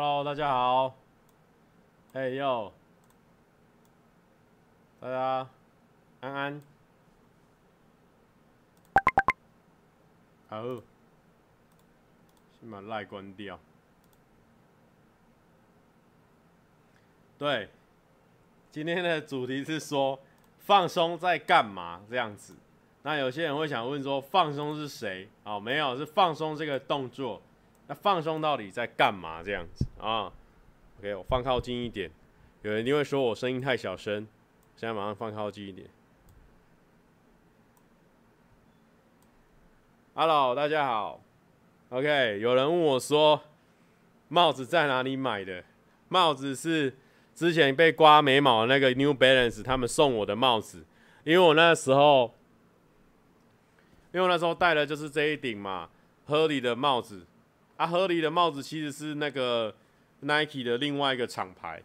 Hello，大家好。嘿呦，大家安安。好，先把赖关掉。对，今天的主题是说放松在干嘛这样子。那有些人会想问说，放松是谁？哦，没有，是放松这个动作。那放松到底在干嘛？这样子啊？OK，我放靠近一点。有人一定会说我声音太小声，现在马上放靠近一点。Hello，大家好。OK，有人问我说，帽子在哪里买的？帽子是之前被刮眉毛的那个 New Balance 他们送我的帽子，因为我那时候，因为我那时候戴的就是这一顶嘛，Hurley 的帽子。啊，Hurley 的帽子其实是那个 Nike 的另外一个厂牌，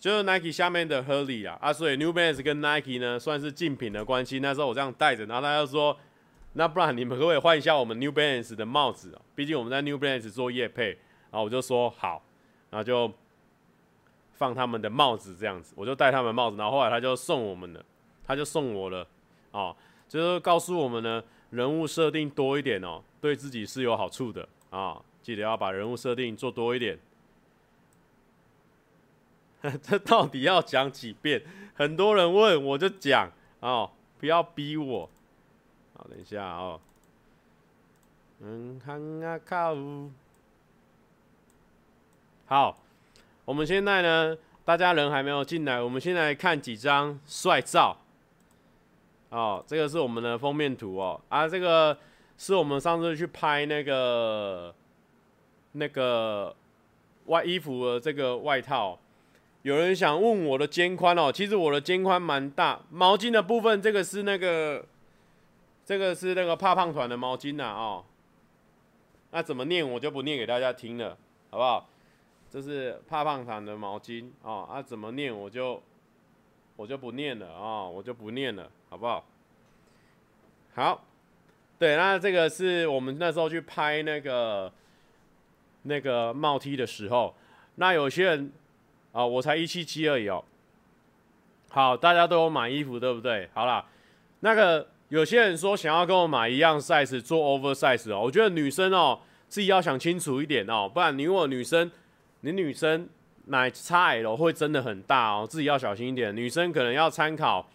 就是 Nike 下面的 Hurley 啊，啊，所以 New Balance 跟 Nike 呢算是竞品的关系。那时候我这样戴着，然后他就说，那不然你们可不可以换一下我们 New Balance 的帽子啊？毕竟我们在 New Balance 做业配，然后我就说好，然后就放他们的帽子这样子，我就戴他们帽子，然后后来他就送我们了，他就送我了，哦，就是告诉我们呢，人物设定多一点哦，对自己是有好处的啊。记得要把人物设定做多一点。这到底要讲几遍？很多人问，我就讲哦，不要逼我。好，等一下哦。嗯，看啊靠。好，我们现在呢，大家人还没有进来，我们先来看几张帅照。哦，这个是我们的封面图哦。啊，这个是我们上次去拍那个。那个外衣服的这个外套，有人想问我的肩宽哦，其实我的肩宽蛮大。毛巾的部分，这个是那个，这个是那个怕胖团的毛巾呐哦。那怎么念我就不念给大家听了，好不好？这是怕胖团的毛巾哦，啊怎么念我就我就不念了啊，我就不念了，好不好？好，对，那这个是我们那时候去拍那个。那个帽 T 的时候，那有些人啊，我才一七七而已哦。好，大家都有买衣服，对不对？好啦，那个有些人说想要跟我买一样 size 做 oversize 哦，我觉得女生哦自己要想清楚一点哦，不然你如果女生，你女生买 XL 会真的很大哦，自己要小心一点。女生可能要参考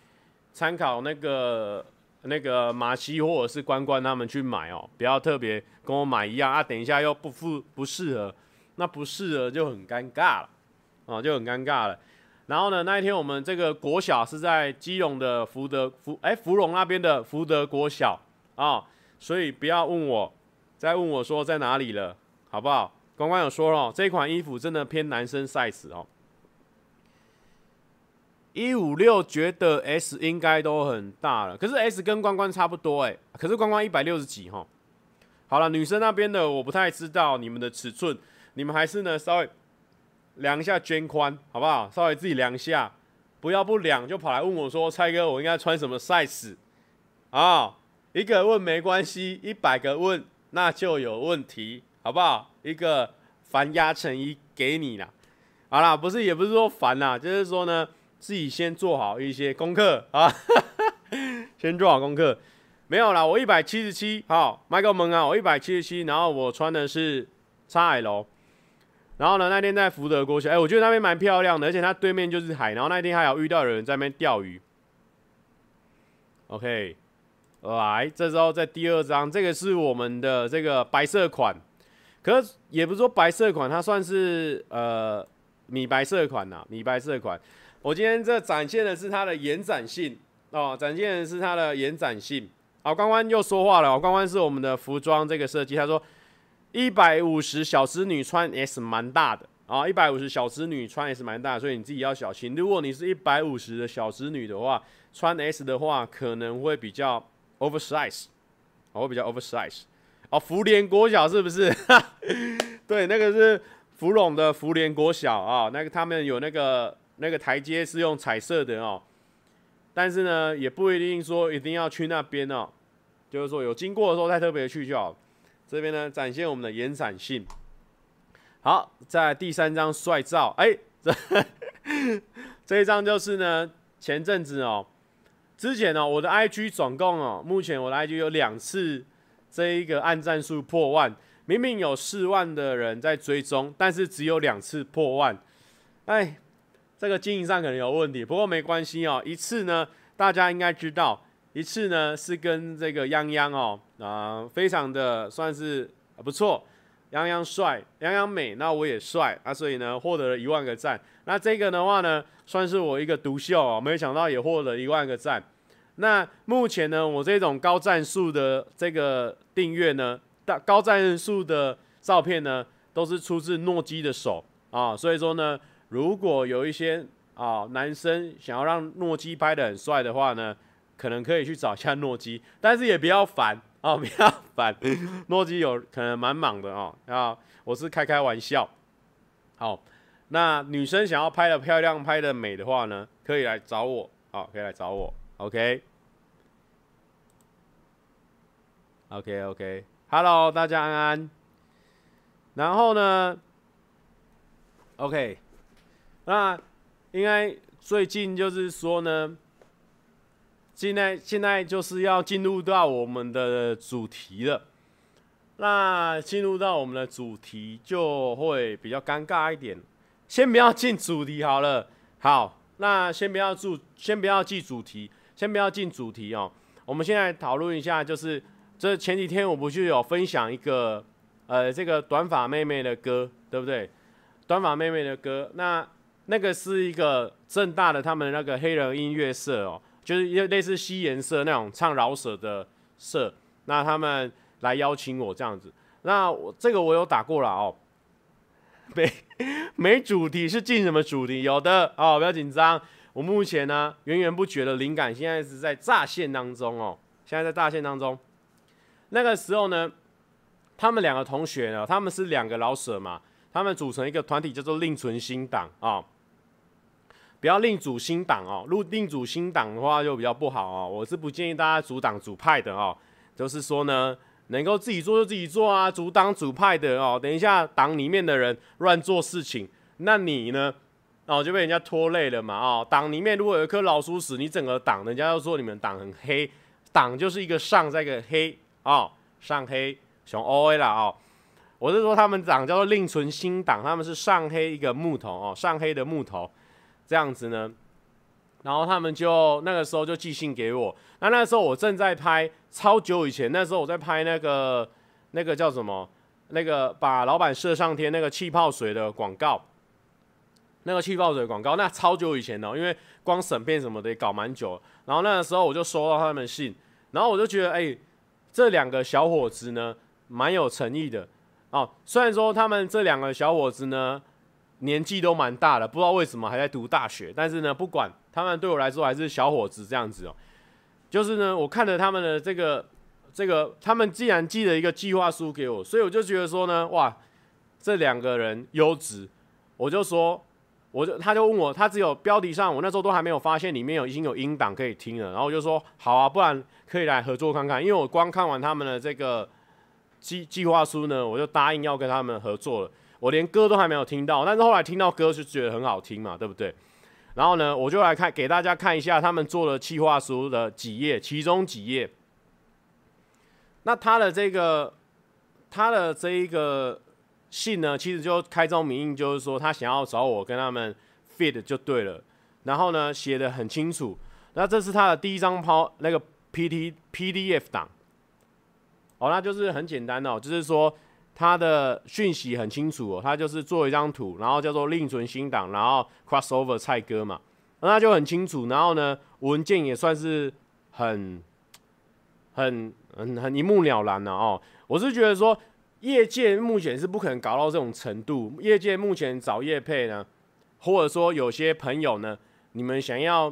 参考那个。那个马西或者是关关他们去买哦，不要特别跟我买一样啊，等一下又不符不适合，那不适合就很尴尬了，哦，就很尴尬了。然后呢，那一天我们这个国小是在基隆的福德福哎福隆那边的福德国小啊，所以不要问我，再问我说在哪里了，好不好？关关有说了，这款衣服真的偏男生 size 哦。一五六觉得 S 应该都很大了，可是 S 跟关关差不多哎、可是关关一百六十几哈。好了，女生那边的我不太知道你们的尺寸，你们还是呢稍微量一下肩宽好不好？稍微自己量一下，不要不量就跑来问我说蔡哥我应该穿什么 size 啊？一个问没关系，一百个问那就有问题，好不好？一个烦压成一给你啦。好啦，不是也不是说烦啦，就是说呢。自己先做好一些功课啊，先做好功课。没有啦，我一百七十七，好，麦克蒙啊，我一百七十七，然后我穿的是 XL，然后呢，那天在福德国小，哎、我觉得那边蛮漂亮的，而且它对面就是海，然后那天还有遇到有人在那边钓鱼。OK，来，这时候在第二张，这个是我们的这个白色款，可也不是说白色款，它算是呃米白色款呐，米白色款。我今天这展现的是它的延展性哦，展现的是它的延展性。好，关关又说话了。关关是我们的服装这个设计，他说一百五十小侄女穿 S 蛮大的啊，一百五十小侄女穿 S 蛮大，所以你自己要小心。如果你是一百五十的小侄女的话，穿 S 的话可能会比较 oversize，哦，会比较 oversize。哦，福联国小是不是？对，那个是福隆的福联国小啊，那个他们有那个。那个台阶是用彩色的哦，但是呢，也不一定说一定要去那边哦，就是说有经过的时候再特别去就好。这边呢，展现我们的延展性。好，在第三张帅照，哎、这 这一张就是呢，前阵子哦，之前哦，我的 IG 总共哦，目前我的 IG 有两次这一个按赞数破万，明明有四万的人在追踪，但是只有两次破万，哎，这个经营上可能有问题，不过没关系哦，一次呢，大家应该知道，一次呢是跟这个泱泱哦，啊、非常的算是不错。泱泱帅，泱泱美，那我也帅啊，所以呢，获得了一万个赞。那这个的话呢，算是我一个独秀哦，没想到也获得一万个赞。那目前呢，我这种高赞数的这个订阅呢，大高赞数的照片呢，都是出自诺基的手啊。所以说呢，如果有一些啊男生想要让诺基拍的很帅的话呢，可能可以去找一下诺基，但是也不要烦。哦，不要烦，诺基有可能蛮忙的哦。啊，我是开开玩笑。好，那女生想要拍的漂亮、拍的美的话呢，可以来找我。好，可以来找我。OK。OK，OK。Hello，大家安安。然后呢？OK。那应该最近就是说呢。现在现在就是要进入到我们的主题了。那进入到我们的主题就会比较尴尬一点。先不要进主题好了。好，那先不要注，先不要记主题，先不要进主题哦。我们现在讨论一下，就是这前几天我不就有分享一个呃这个短发妹妹的歌，对不对？短发妹妹的歌，那那个是一个正大的他们那个黑人音乐社哦。就是类似西颜社那种唱饶舌的社，那他们来邀请我这样子，那我这个我有打过了哦，没没主题是进什么主题？有的哦，不要紧张。我目前呢源源不绝的灵感，现在是在乍现当中哦，现在在乍现当中。那个时候呢，他们两个同学呢，他们是两个老舍嘛，他们组成一个团体叫做另存新党啊。哦不要另组新党哦，如另组新党的话就比较不好哦。我是不建议大家组党组派的哦，就是说呢，能够自己做就自己做啊，组党组派的哦。等一下党里面的人乱做事情，那你呢，哦就被人家拖累了嘛哦。党里面如果有一颗老鼠屎，你整个党人家要说你们党很黑，党就是一个上再一个黑哦，上黑熊 O A 啦哦。我是说他们党叫做另存新党，他们是上黑一个木头哦，上黑的木头。这样子呢，然后他们就那个时候就寄信给我。那那时候我正在拍，超久以前，那时候我在拍那个那个叫什么？那个把老板射上天那个气泡水的广告。那个气泡水广告，那超久以前的，因为光审片什么的也搞蛮久。然后那个时候我就收到他们信，然后我就觉得，哎，这两个小伙子呢，蛮有诚意的哦。虽然说他们这两个小伙子呢。年纪都蛮大了，不知道为什么还在读大学。但是呢，不管他们对我来说还是小伙子这样子哦。就是呢，我看着他们的这个这个，他们既然寄了一个计划书给我，所以我就觉得说呢，哇，这两个人优质。我就说，我就他就问我，他只有标题上，我那时候都还没有发现里面有已经有音档可以听了。然后我就说，好啊，不然可以来合作看看。因为我光看完他们的这个计计划书呢，我就答应要跟他们合作了。我连歌都还没有听到，但是后来听到歌就觉得很好听嘛，对不对？然后呢，我就来看给大家看一下他们做的企划书的几页，其中几页。那他的这个他的这一个信呢，其实就开宗明义，就是说他想要找我跟他们 fit 就对了。然后呢，写的很清楚。那这是他的第一张抛那个 P T P D F 档。哦，那就是很简单哦，就是说。他的讯息很清楚哦，他就是做一张图，然后叫做另存新档，然后 crossover 蔡哥嘛，那就很清楚。然后呢，文件也算是很、很、很、很一目了然了哦。我是觉得说，业界目前是不可能搞到这种程度。业界目前找业配呢，或者说有些朋友呢，你们想要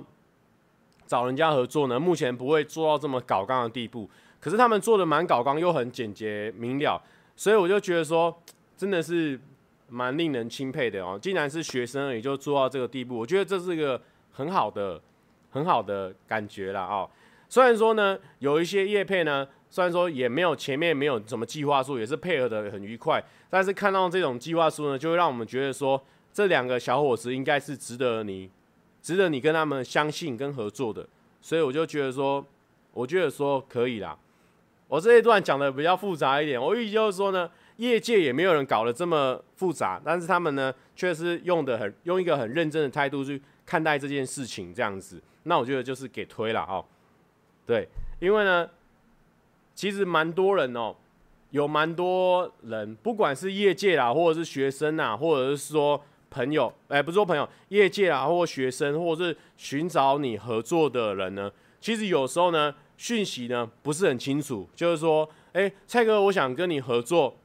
找人家合作呢，目前不会做到这么搞刚的地步。可是他们做的蛮搞刚，又很简洁明了。所以我就觉得说，真的是蛮令人钦佩的哦。既然是学生，也就做到这个地步，我觉得这是一个很好的、很好的感觉了哦。虽然说呢，有一些业配呢，虽然说也没有前面没有什么计划书，也是配合的很愉快，但是看到这种计划书呢，就会让我们觉得说，这两个小伙子应该是值得你，值得你跟他们相信跟合作的，所以我就觉得说，我觉得说可以啦。我这一段讲的比较复杂一点，我意思就是说呢，业界也没有人搞得这么复杂，但是他们呢，却是用的很用一个很认真的态度去看待这件事情，这样子，那我觉得就是给推了哦。对，因为呢，其实蛮多人哦，有蛮多人，不管是业界啦，或者是学生呐，或者是说朋友，哎，不是说朋友，业界啦，或学生，或者是寻找你合作的人呢，其实有时候呢，讯息呢不是很清楚，就是说，哎，蔡哥，我想跟你合作，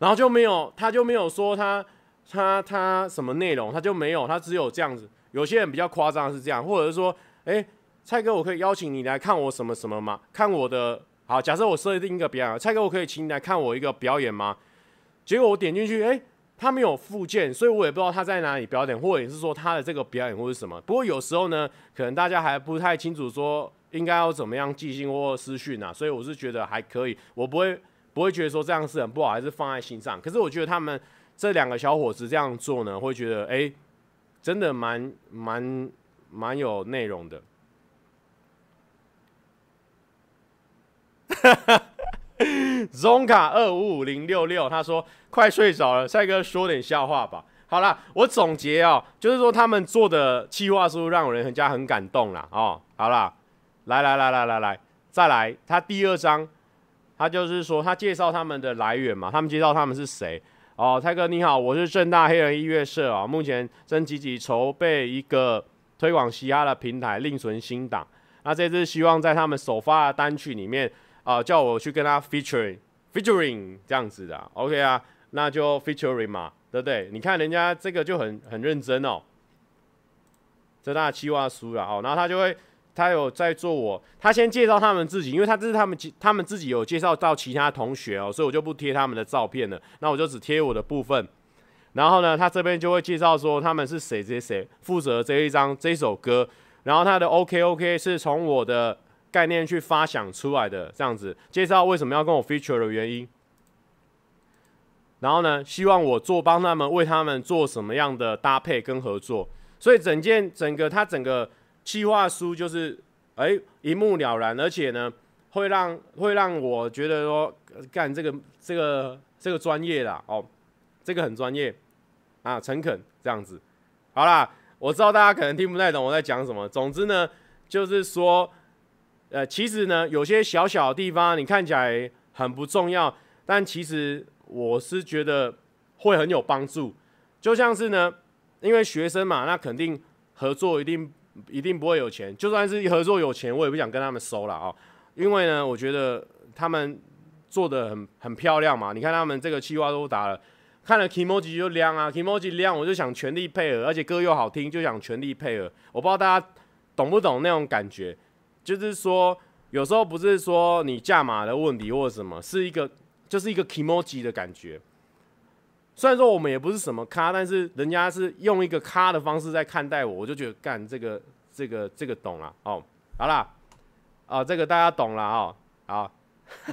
然后就没有，他就没有说他他他什么内容，他就没有，他只有这样子。有些人比较夸张是这样，或者是说，哎。蔡哥，我可以邀请你来看我什么什么吗？看我的好，假设我设定一个表演，蔡哥，我可以请你来看我一个表演吗？结果我点进去，诶、他没有附件，所以我也不知道他在哪里表演，或者是说他的这个表演或是什么。不过有时候呢，可能大家还不太清楚说应该要怎么样寄信或私讯啊，所以我是觉得还可以，我不会不会觉得说这样是很不好，还是放在心上。可是我觉得他们这两个小伙子这样做呢，会觉得诶、真的蛮蛮蛮有内容的。哈 哈，Zonka 二五五零六六，他说快睡着了，帅哥说点笑话吧。好啦，我总结哦，就是说他们做的企划书让人很加很感动啦。哦。好啦，来来来来来来，再来，他第二章，他就是说他介绍他们的来源嘛，他们介绍他们是谁哦。蔡哥你好，我是正大黑人音乐社啊，目前正积极筹备一个推广嘻哈的平台，另存新档。那这次希望在他们首发的单曲里面。啊，叫我去跟他 featuring，featuring 这样子的，OK 啊，那就 featuring 嘛，对不对？你看人家这个就很很认真哦，这他的企划书了哦，然后他就会，他有在做我，他先介绍他们自己，因为他这是他们他们自己有介绍到其他同学哦，所以我就不贴他们的照片了，那我就只贴我的部分，然后呢，他这边就会介绍说他们是谁谁谁负责这一张这一首歌，然后他的 OK OK 是从我的。概念去发想出来的这样子，介绍为什么要跟我 feature 的原因，然后呢，希望我做帮他们为他们做什么样的搭配跟合作，所以整件整个他整个企划书就是哎一目了然，而且呢会让会让我觉得说干这个这个这个专业啦哦，这个很专业啊诚恳这样子，好啦，我知道大家可能听不太懂我在讲什么，总之呢就是说。呃，其实呢，有些小小的地方你看起来很不重要，但其实我是觉得会很有帮助。就像是呢，因为学生嘛，那肯定合作一定一定不会有钱。就算是合作有钱，我也不想跟他们收了啊。因为呢，我觉得他们做的很很漂亮嘛。你看他们这个企划都打了，看了 Kimoji 就亮啊，Kimoji 亮，我就想全力配合，而且歌又好听，就想全力配合。我不知道大家懂不懂那种感觉。就是说，有时候不是说你价码的问题或者什么，是一个就是一个 kimoji 的感觉。虽然说我们也不是什么咖，但是人家是用一个咖的方式在看待我，我就觉得干这个这个这个懂了哦。好啦，啊这个大家懂了哦。好，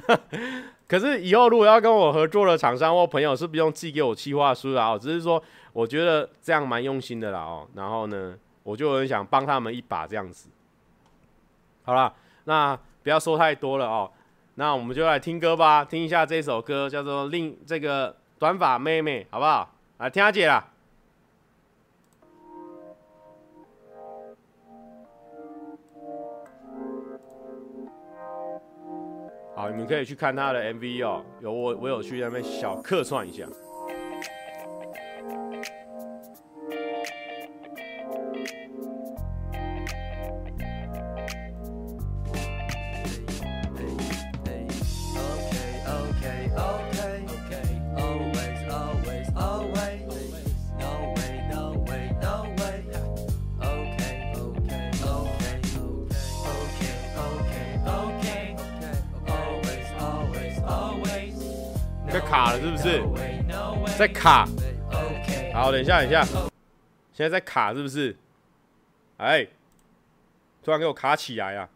可是以后如果要跟我合作的厂商或朋友，是不用寄给我企划书的哦。只是说我觉得这样蛮用心的啦哦。然后呢，我就很想帮他们一把这样子。好了，那不要说太多了哦。那我们就来听歌吧，听一下这首歌，叫做《另这个短发妹妹》，好不好？来听阿姐啦。好，你们可以去看他的 MV 哦，有我我有去那边小客串一下。卡了是不是？在卡。好等一下等一下。现在在卡是不是？哎突然给我卡起来啊。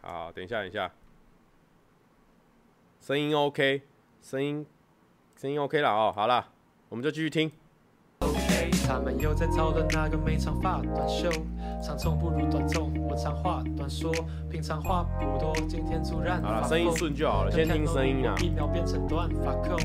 好等一下等一下。声音 ok 声音声音 ok 了哦好了我们就继续听。他们又在那个发短袖长痛不如短痛，我长话短说，平常话不多，今天突然。好了，声音顺就好了，先听声音啊。一秒变成短发控。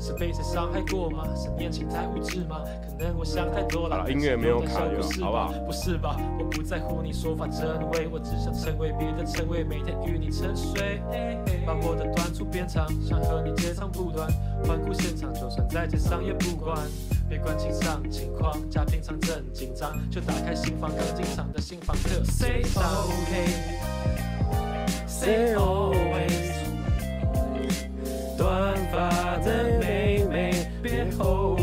是被谁伤害过吗？是年轻太无知吗？可能我想太多了。音乐没有卡就好，好不好？不是吧？我不在乎你说话真伪，我只想成为别的称谓，每天与你沉睡。把我的短处变长，想和你接长不断。环顾现场，就算在街上也不管。别管情上情况，家平常正紧张，就打开新房，刚进场的新房客。Say okay, say always。短发的妹妹。别后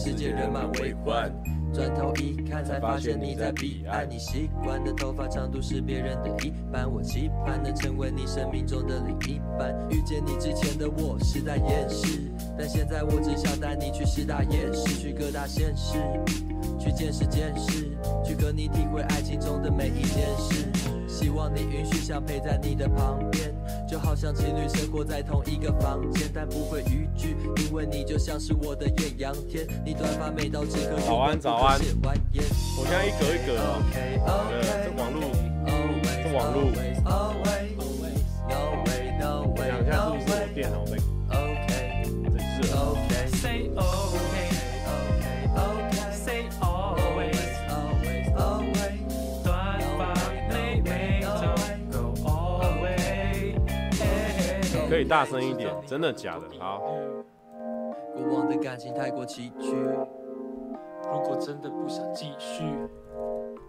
世界人满为患。转头一看，才发现你在彼岸。你习惯的头发长度是别人的一半，我期盼能成为你生命中的另一半。遇见你之前的我是在掩饰，但现在我只想带你去师大夜市，去各大县市，去见识见识，去和你体会爱情中的每一件事。希望你允许想陪在你的旁边，就好像情侣生活在同一个房间，但不会逾矩，因为你就像是我的艳阳天。你短发美到只可早安早安，我现在一格一格哦，呃，这网路，这网路，我想一下是不是我电脑的。可以大声一点，真的假的？好。过往的感情太过崎岖，如果真的不想继续，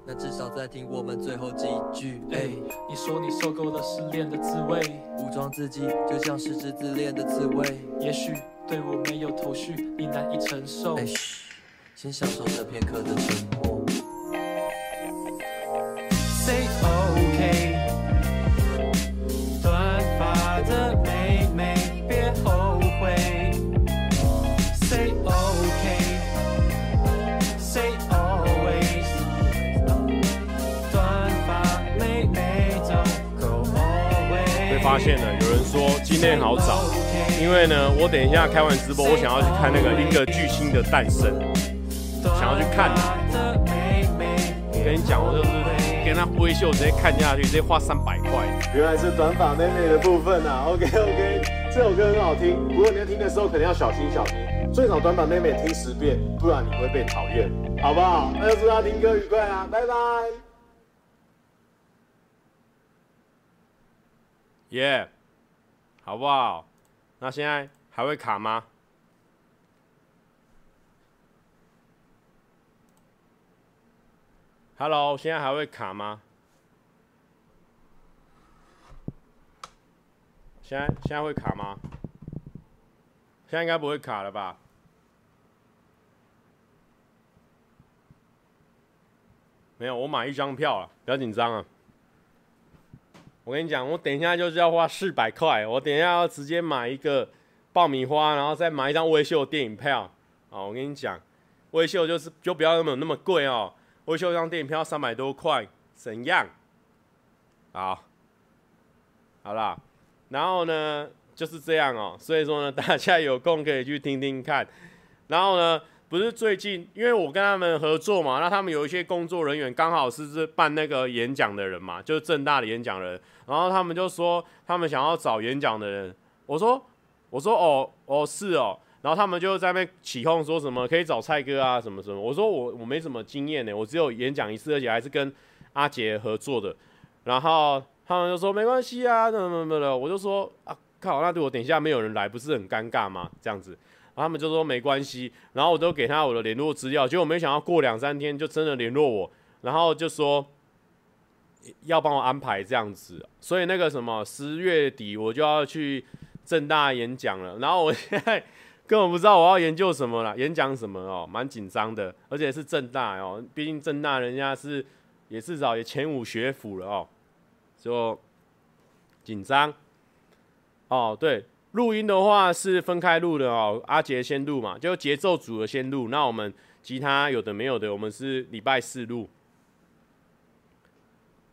那至少再听我们最后几句。哎，你说你受够了失恋的滋味，武装自己就像是只自恋的刺猬。也许对我没有头绪，你难以承受。哎，先享受这片刻的沉默。发现了，有人说今天好早，因为呢，我等一下开完直播，我想要去看那个一个巨星的诞生，想要去看。我跟你讲，我就是跟他挥袖，直接看下去，直接花三百块。原来是短发妹妹的部分啊，OK OK，这首歌很好听，不过你要听的时候肯定要小心小心，最少短发妹妹听十遍，不然你会被讨厌，好不好？那就祝大家听歌愉快啊，拜拜。耶好不好？那现在还会卡吗？Hello，现在还会卡吗？现在现在会卡吗？现在应该不会卡了吧？没有，我买一张票了，不要紧张啊。我跟你讲，我等一下就是要花四百块，我等一下要直接买一个爆米花，然后再买一张威秀电影票。啊，我跟你讲，威秀就是就不要那么那么贵哦，威秀一张电影票三百多块，怎样？好，好啦，然后呢就是这样哦，所以说呢，大家有空可以去听听看，然后呢。不是最近，因为我跟他们合作嘛，那他们有一些工作人员刚好是是办那个演讲的人嘛，就是正大的演讲人，然后他们就说他们想要找演讲的人，我说我说哦哦是哦，然后他们就在那边起哄说什么可以找蔡哥啊什么什么，我说我我没什么经验呢，我只有演讲一次，而且还是跟阿杰合作的，然后他们就说没关系啊，怎么怎么的，我就说啊靠，那对我等一下没有人来，不是很尴尬吗？这样子。他们就说没关系，然后我都给他我的联络资料，结果没想到过两三天就真的联络我，然后就说要帮我安排这样子，所以那个什么十月底我就要去正大演讲了，然后我现在根本不知道我要研究什么了，演讲什么哦，蛮紧张的，而且是正大哦，毕竟正大人家是也至少也前五学府了哦，就紧张。哦，对，录音的话是分开录的哦，阿杰先录嘛，就节奏组的先录，那我们其他有的没有的，我们是礼拜四录。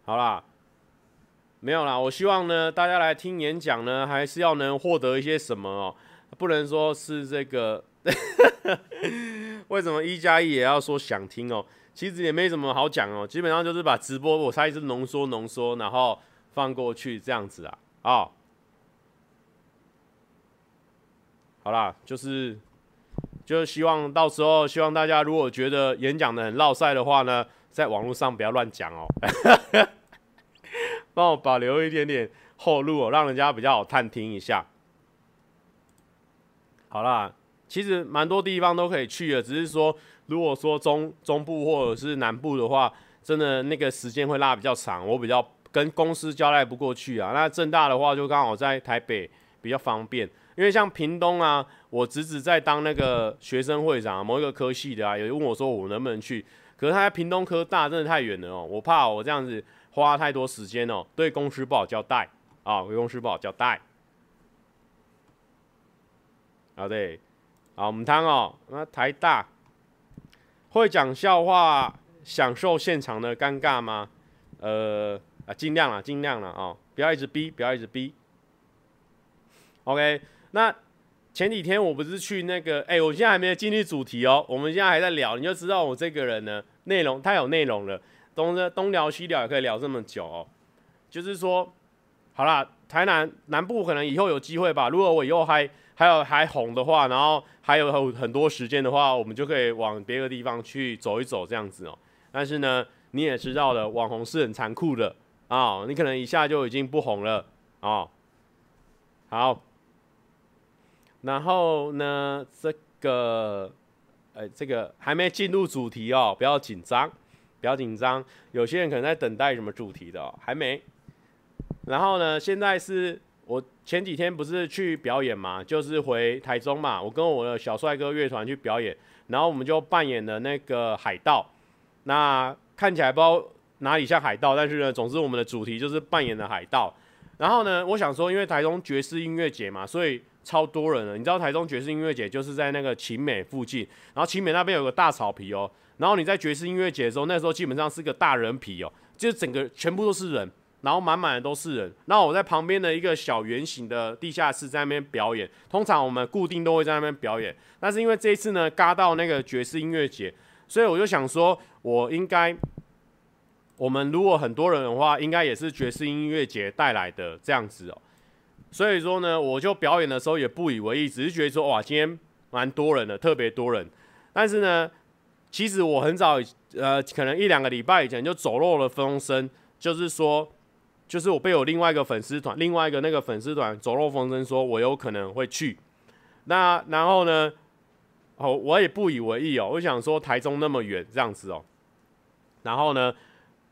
好啦，没有啦，我希望呢，大家来听演讲呢，还是要能获得一些什么哦，不能说是这个，为什么一加一也要说想听哦？其实也没什么好讲哦，基本上就是把直播我猜是浓缩浓缩，然后放过去这样子啊，哦。好啦，就是，就是希望到时候，希望大家如果觉得演讲的很落赛的话呢，在网络上不要乱讲哦，帮我保留一点点后路哦，让人家比较好探听一下。好啦，其实蛮多地方都可以去的，只是说，如果说中中部或者是南部的话，真的那个时间会拉比较长，我比较跟公司交代不过去啊。那正大的话，就刚好在台北比较方便。因为像屏东啊，我侄子在当那个学生会长，某一个科系的啊，有人问我说我能不能去，可是他在屏东科大真的太远了哦，我怕我这样子花太多时间哦，对公司不好交代啊，对公司不好交代。好对，好我们谈哦，那台大会讲笑话，享受现场的尴尬吗？呃啊，尽量了，尽量了啊，不要一直逼，不要一直逼。OK。那前几天我不是去那个，哎、我现在还没有进入主题哦，我们现在还在聊，你就知道我这个人呢，内容太有内容了，东东聊西聊也可以聊这么久哦。就是说，好啦，台南南部可能以后有机会吧，如果我以后还还有还红的话，然后还有很很多时间的话，我们就可以往别的地方去走一走这样子哦。但是呢，你也知道的，网红是很残酷的啊、你可能一下就已经不红了啊、好。然后呢，这个，呃，这个还没进入主题哦，不要紧张，不要紧张。有些人可能在等待什么主题的哦，还没。然后呢，现在是我前几天不是去表演嘛，就是回台中嘛，我跟我的小帅哥乐团去表演，然后我们就扮演了那个海盗。那看起来不知道哪里像海盗，但是呢，总之我们的主题就是扮演的海盗。然后呢，我想说，因为台中爵士音乐节嘛，所以。超多人了，你知道台中爵士音乐节就是在那个勤美附近，然后勤美那边有个大草皮哦，然后你在爵士音乐节的时候，那时候基本上是个大人皮哦，就是整个全部都是人，然后满满的都是人，然后我在旁边的一个小圆形的地下室在那边表演，通常我们固定都会在那边表演，但是因为这一次呢，嘎到那个爵士音乐节，所以我就想说，我应该，我们如果很多人的话，应该也是爵士音乐节带来的这样子哦。所以说呢，我就表演的时候也不以为意，只是觉得说哇，今天蛮多人的，特别多人。但是呢，其实我很早，呃，可能一两个礼拜以前就走漏了风声，就是说，就是我被我另外一个粉丝团，另外一个那个粉丝团走漏风声，说我有可能会去。那然后呢，哦，我也不以为意哦，我想说台中那么远这样子哦，然后呢。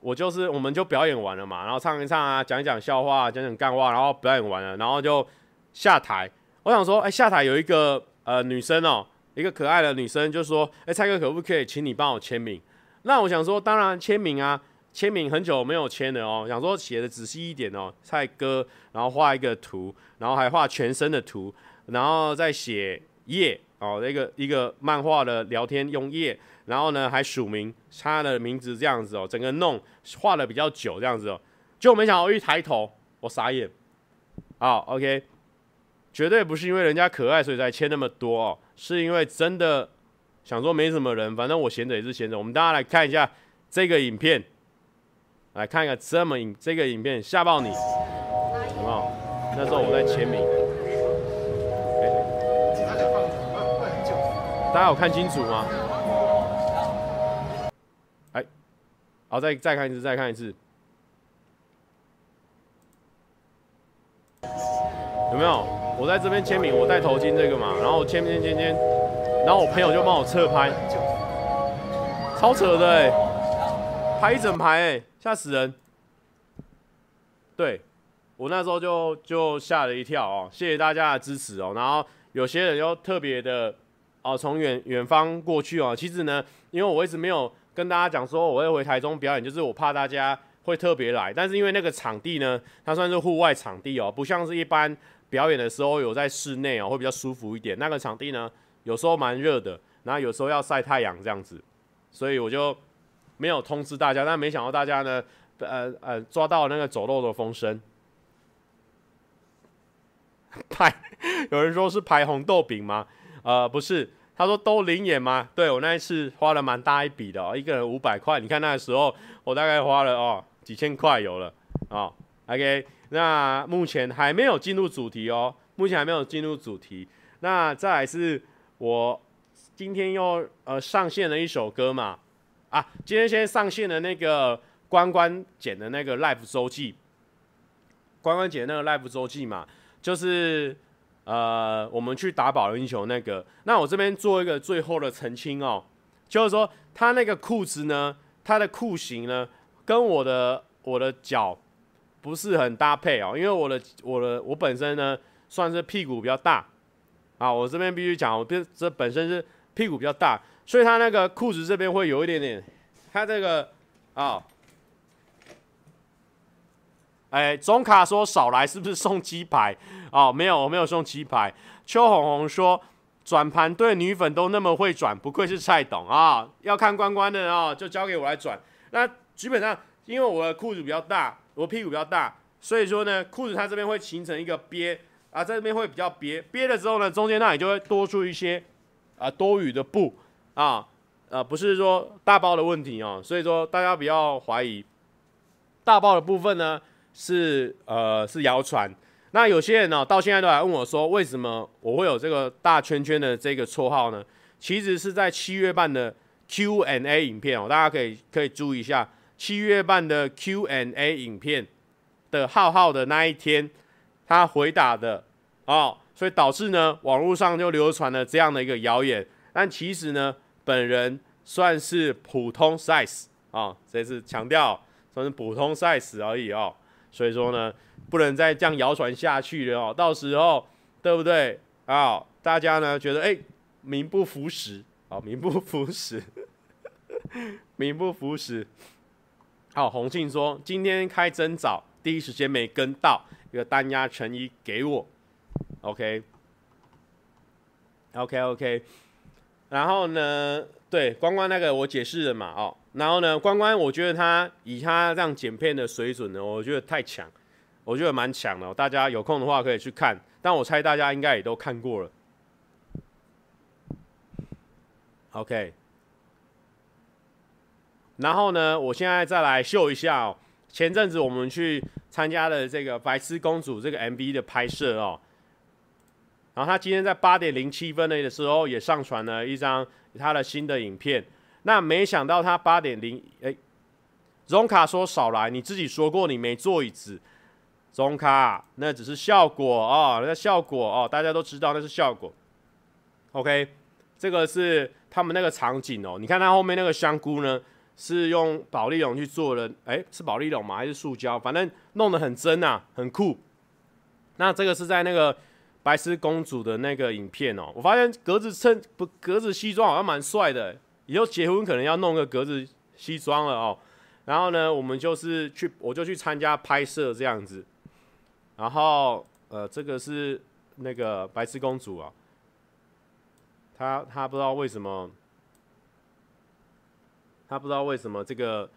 我就是，我们就表演完了嘛，然后唱一唱啊，讲一讲笑话，讲讲干话，然后表演完了，然后就下台。我想说，哎，下台有一个呃女生哦，一个可爱的女生，就说，哎，蔡哥可不可以请你帮我签名？那我想说，当然签名啊，签名很久没有签了哦，想说写的仔细一点哦，蔡哥，然后画一个图，然后还画全身的图，然后再写页哦，那个一个漫画的聊天用页。然后呢，还署名，他的名字这样子哦，整个弄画的比较久这样子哦，就没想到一抬头，我傻眼。好，OK，绝对不是因为人家可爱所以才签那么多哦，是因为真的想说没什么人，反正我闲着也是闲着。我们大家来看一下这个影片，来看一个这么影这个影片吓爆你，好不好？那时候我在签名。大家有看清楚吗？好，再再看一次，再看一次，有没有？我在这边签名，我戴头巾这个嘛，然后签签签签，然后我朋友就帮我侧拍，超扯的哎、拍一整排哎、欸，吓死人！对，我那时候就就吓了一跳哦，谢谢大家的支持哦。然后有些人又特别的哦，从远远方过去哦。其实呢，因为我一直没有。跟大家讲说，我会回台中表演，就是我怕大家会特别来，但是因为那个场地呢，它算是户外场地哦，不像是一般表演的时候有在室内哦，会比较舒服一点。那个场地呢，有时候蛮热的，然后有时候要晒太阳这样子，所以我就没有通知大家。但没想到大家呢，呃呃，抓到那个走漏的风声，排有人说是排红豆饼吗？呃，不是。他说都临演吗？对，我那一次花了蛮大一笔的哦，一个人五百块。你看那个时候我大概花了哦几千块有了哦。OK，那目前还没有进入主题哦，目前还没有进入主题。那再来是我今天又呃上线了一首歌嘛啊，今天先上线的那个关关剪的那个 live 周记，关关剪那个 live 周记嘛，就是。呃，我们去打保龄球那个，那我这边做一个最后的澄清哦，就是说他那个裤子呢，他的裤型呢，跟我的我的脚不是很搭配哦，因为我的我的我本身呢算是屁股比较大啊，我这边必须讲，我这这本身是屁股比较大，所以他那个裤子这边会有一点点，他这个啊。哎，总卡说少来是不是送鸡排？哦，没有，我没有送鸡排。邱红红说转盘对女粉都那么会转，不愧是蔡董啊、要看关关的啊、就交给我来转。那基本上，因为我的裤子比较大，我屁股比较大，所以说呢，裤子它这边会形成一个憋啊，在这边会比较憋，憋了之后呢，中间那里就会多出一些啊多余的布啊，呃，不是说大包的问题哦，所以说大家不要怀疑大包的部分呢。是呃是谣传，那有些人呢、到现在都来问我说，为什么我会有这个大圈圈的这个绰号呢？其实是在七月半的 Q&A 影片哦、大家可以可以注意一下七月半的 Q&A 影片的浩浩的那一天，他回答的哦，所以导致呢网络上就流传了这样的一个谣言，但其实呢本人算是普通 size 啊，这是强调算是普通 size 而已哦。所以说呢，不能再这样谣传下去了哦。到时候，对不对啊？大家呢觉得哎，名不符实啊，名不符实，名不符实。好，洪庆说今天开真早，第一时间没跟到，一个单压成衣给我。OK，OK，OK。然后呢，对，关关那个我解释了嘛，哦。然后呢，关关，我觉得他以他这样剪片的水准呢，我觉得太强，我觉得蛮强的。大家有空的话可以去看，但我猜大家应该也都看过了。OK。然后呢，我现在再来秀一下哦，前阵子我们去参加了这个《白痴公主》这个 MV 的拍摄哦。然后他今天在八点零七分的时候也上传了一张他的新的影片。那没想到他八点零，哎，荣卡说少来，你自己说过你没坐椅子，荣卡那只是效果哦，那效果哦，大家都知道那是效果。OK，这个是他们那个场景哦，你看他后面那个香菇呢，是用保丽龙去做的，哎，是保丽龙吗？还是塑胶？反正弄得很真啊，很酷。那这个是在那个白丝公主的那个影片哦，我发现格子衬不格子西装好像蛮帅的。以后结婚可能要弄个格子西装了哦，然后呢，我们就是去，我就去参加拍摄这样子，然后呃，这个是那个白痴公主啊，她她不知道为什么，她不知道为什么这个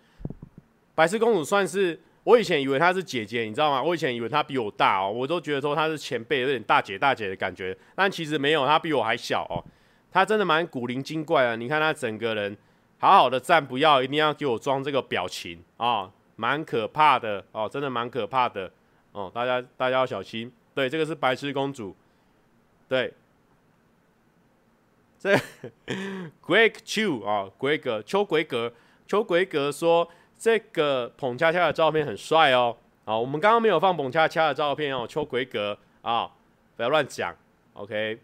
白痴公主算是我以前以为她是姐姐，你知道吗？我以前以为她比我大哦，我都觉得说她是前辈，有点大姐大姐的感觉，但其实没有，她比我还小哦。他真的蛮古灵精怪的，你看他整个人好好的站，不要一定要给我装这个表情啊，蛮可怕的哦，真的蛮可怕的哦，大家大家要小心。对，这个是白痴公主，对，这 Greg Chu 啊，规格邱规格邱规格说这个捧恰恰的照片很帅哦，好，我们刚刚没有放捧恰恰的照片哦，邱规格啊，不要乱讲，OK。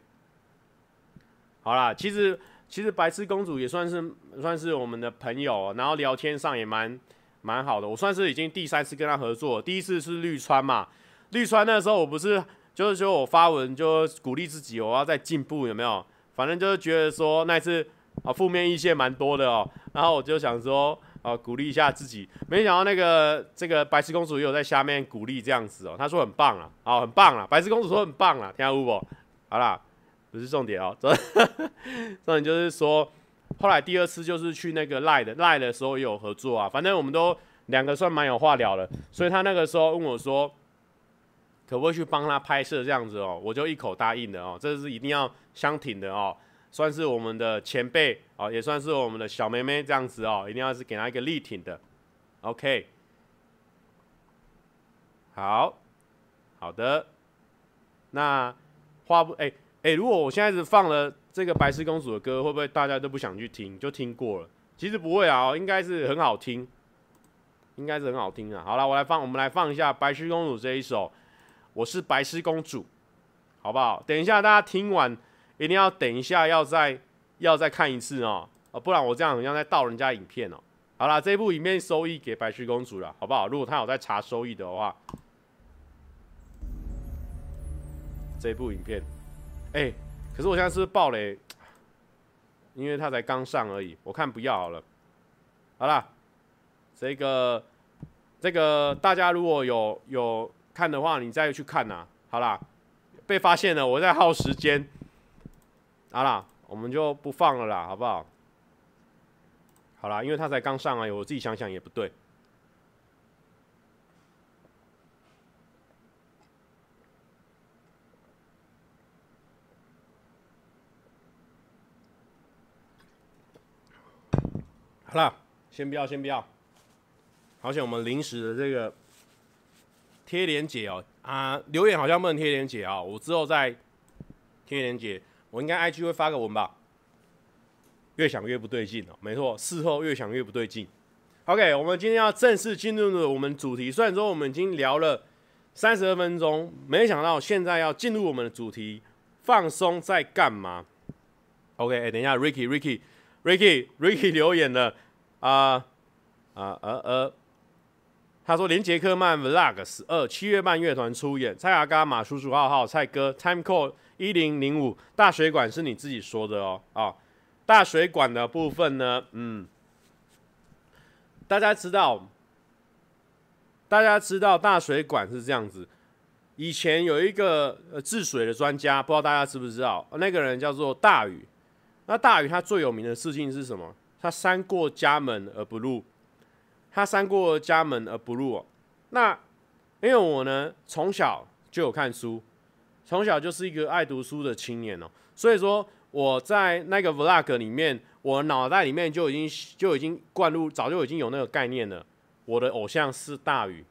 好啦，其实其实白痴公主也算是算是我们的朋友，然后聊天上也蛮蛮好的。我算是已经第三次跟他合作，第一次是绿川嘛，绿川那时候我不是就是说我发文就鼓励自己，我要再进步，有没有？反正就是觉得说那次啊负面意见蛮多的哦，然后我就想说啊，鼓励一下自己。没想到那个这个白痴公主也有在下面鼓励这样子哦，她说很棒啊，好，很棒啊，白痴公主说很棒啊，听到不？好啦，不是重点哦，重点就是说，后来第二次就是去那个赖的赖的时候有合作啊，反正我们都两个算蛮有话聊的，所以他那个时候问我说，可不可以去帮他拍摄这样子哦，我就一口答应的哦，这是一定要相挺的哦。算是我们的前辈哦，也算是我们的小妹妹这样子哦，一定要是给她一个力挺的，OK。好，好的。那话不哎哎，如果我现在是放了这个白痴公主的歌，会不会大家都不想去听？就听过了？其实不会啊，应该是很好听，应该是很好听啊。好了，我来放，我们来放一下白痴公主这一首，我是白痴公主，好不好？等一下大家听完。一定要等一下，要再要再看一次哦，不然我这样好像在盗人家影片哦。好啦，这部影片收益给白雪公主了，好不好？如果他有在查收益的话，这部影片，哎、可是我现在是不是爆雷？因为他才刚上而已，我看不要好了。好啦，这个这个大家如果有有看的话，你再去看呐、好啦，被发现了，我在耗时间。好啦，我们就不放了啦，好不好？好啦，因为他才刚上来，我自己想想也不对。好啦，先不要，先不要。好像我们临时的这个贴连结哦，啊，留言好像不能贴连结啊，我之后再贴连结。我应该 IG 会发个文吧，越想越不对劲哦。没错，事后越想越不对劲。OK，我们今天要正式进入了我们主题。虽然说我们已经聊了三十二分钟，没想到现在要进入我们的主题，放松在干嘛？OK，哎，等一下，Ricky，Ricky，Ricky，Ricky 留言了啊啊呃呃，他说连杰克曼 Vlog 十二七月半乐团出演，蔡阿嘎马叔叔浩浩蔡哥 Time Code。一零零五大水管是你自己说的哦，啊、大水管的部分呢，嗯，大家知道，大家知道大水管是这样子。以前有一个呃治水的专家，不知道大家知不知道，那个人叫做大禹。那大禹他最有名的事情是什么？他三过家门而不入。他三过家门而不入哦。那因为我呢从小就有看书。从小就是一个爱读书的青年哦，所以说我在那个 vlog 里面，我脑袋里面就已经就已经灌入，早就已经有那个概念了。我的偶像是大禹，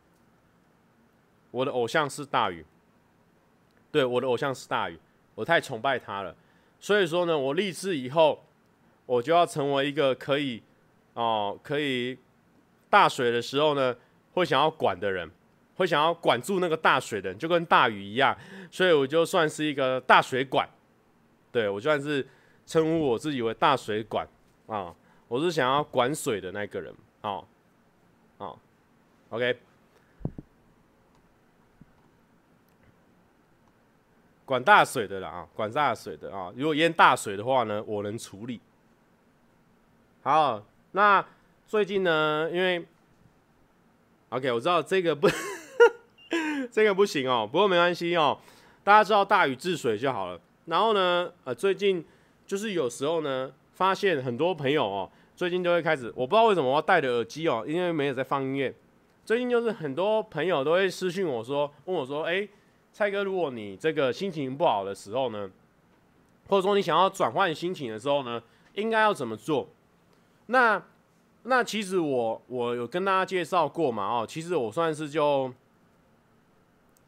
我的偶像是大禹，对，我的偶像是大禹，我太崇拜他了。所以说呢，我立志以后，我就要成为一个可以哦，可以大水的时候呢，会想要管的人。会想要管住那个大水的人，就跟大禹一样，所以我就算是一个大水管，对，我就算是称呼我自己为大水管啊，我是想要管水的那个人，哦，哦，OK，管大水的啦啊，管大水的啊，如果淹大水的话呢，我能处理。好，那最近呢，因为 OK，我知道这个不。这个不行哦，不过没关系哦，大家知道大禹治水就好了。然后呢，呃，最近就是有时候呢，发现很多朋友哦，最近都会开始，我不知道为什么我戴着耳机哦，因为没有在放音乐。最近就是很多朋友都会私讯我说，问我说，哎，蔡哥，如果你这个心情不好的时候呢，或者说你想要转换心情的时候呢，应该要怎么做？那那其实我我有跟大家介绍过嘛，哦，其实我算是就。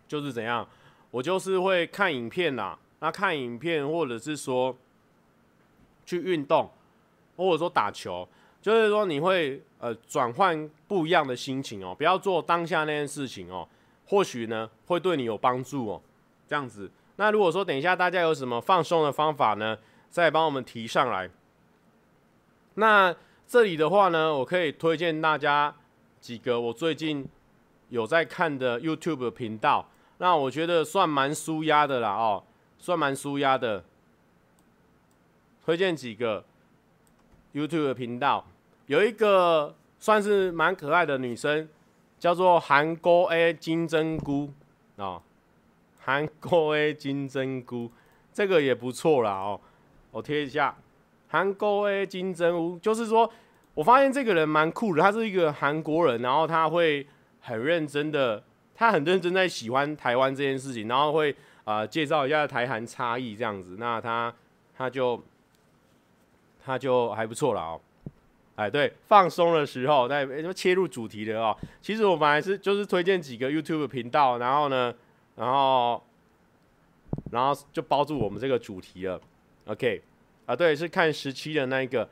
就是怎样，我就是会看影片啦。那看影片，或者是说去运动，或者说打球，就是说你会呃转换不一样的心情哦，不要做当下那件事情哦，或许呢会对你有帮助哦。这样子，那如果说等一下大家有什么放松的方法呢，再帮我们提上来。那这里的话呢，我可以推荐大家几个我最近有在看的 YouTube 频道。那我觉得算蛮舒压的啦哦，算蛮舒压的。推荐几个 YouTube 频道，有一个算是蛮可爱的女生，叫做韩国 A 金针菇啊，韩国 A 金针菇，这个也不错啦哦，我贴一下，韩国 A 金针菇，就是说我发现这个人蛮酷的，他是一个韩国人，然后他会很认真的，他很认真在喜欢台湾这件事情，然后会啊、介绍一下台韩差异这样子，那他他就他就还不错了哦。哎，对，放松的时候，那什么切入主题的哦。其实我本来是就是推荐几个 YouTube 频道，然后呢，然后，然后就包住我们这个主题了。OK，啊，对，是看十七的那一个。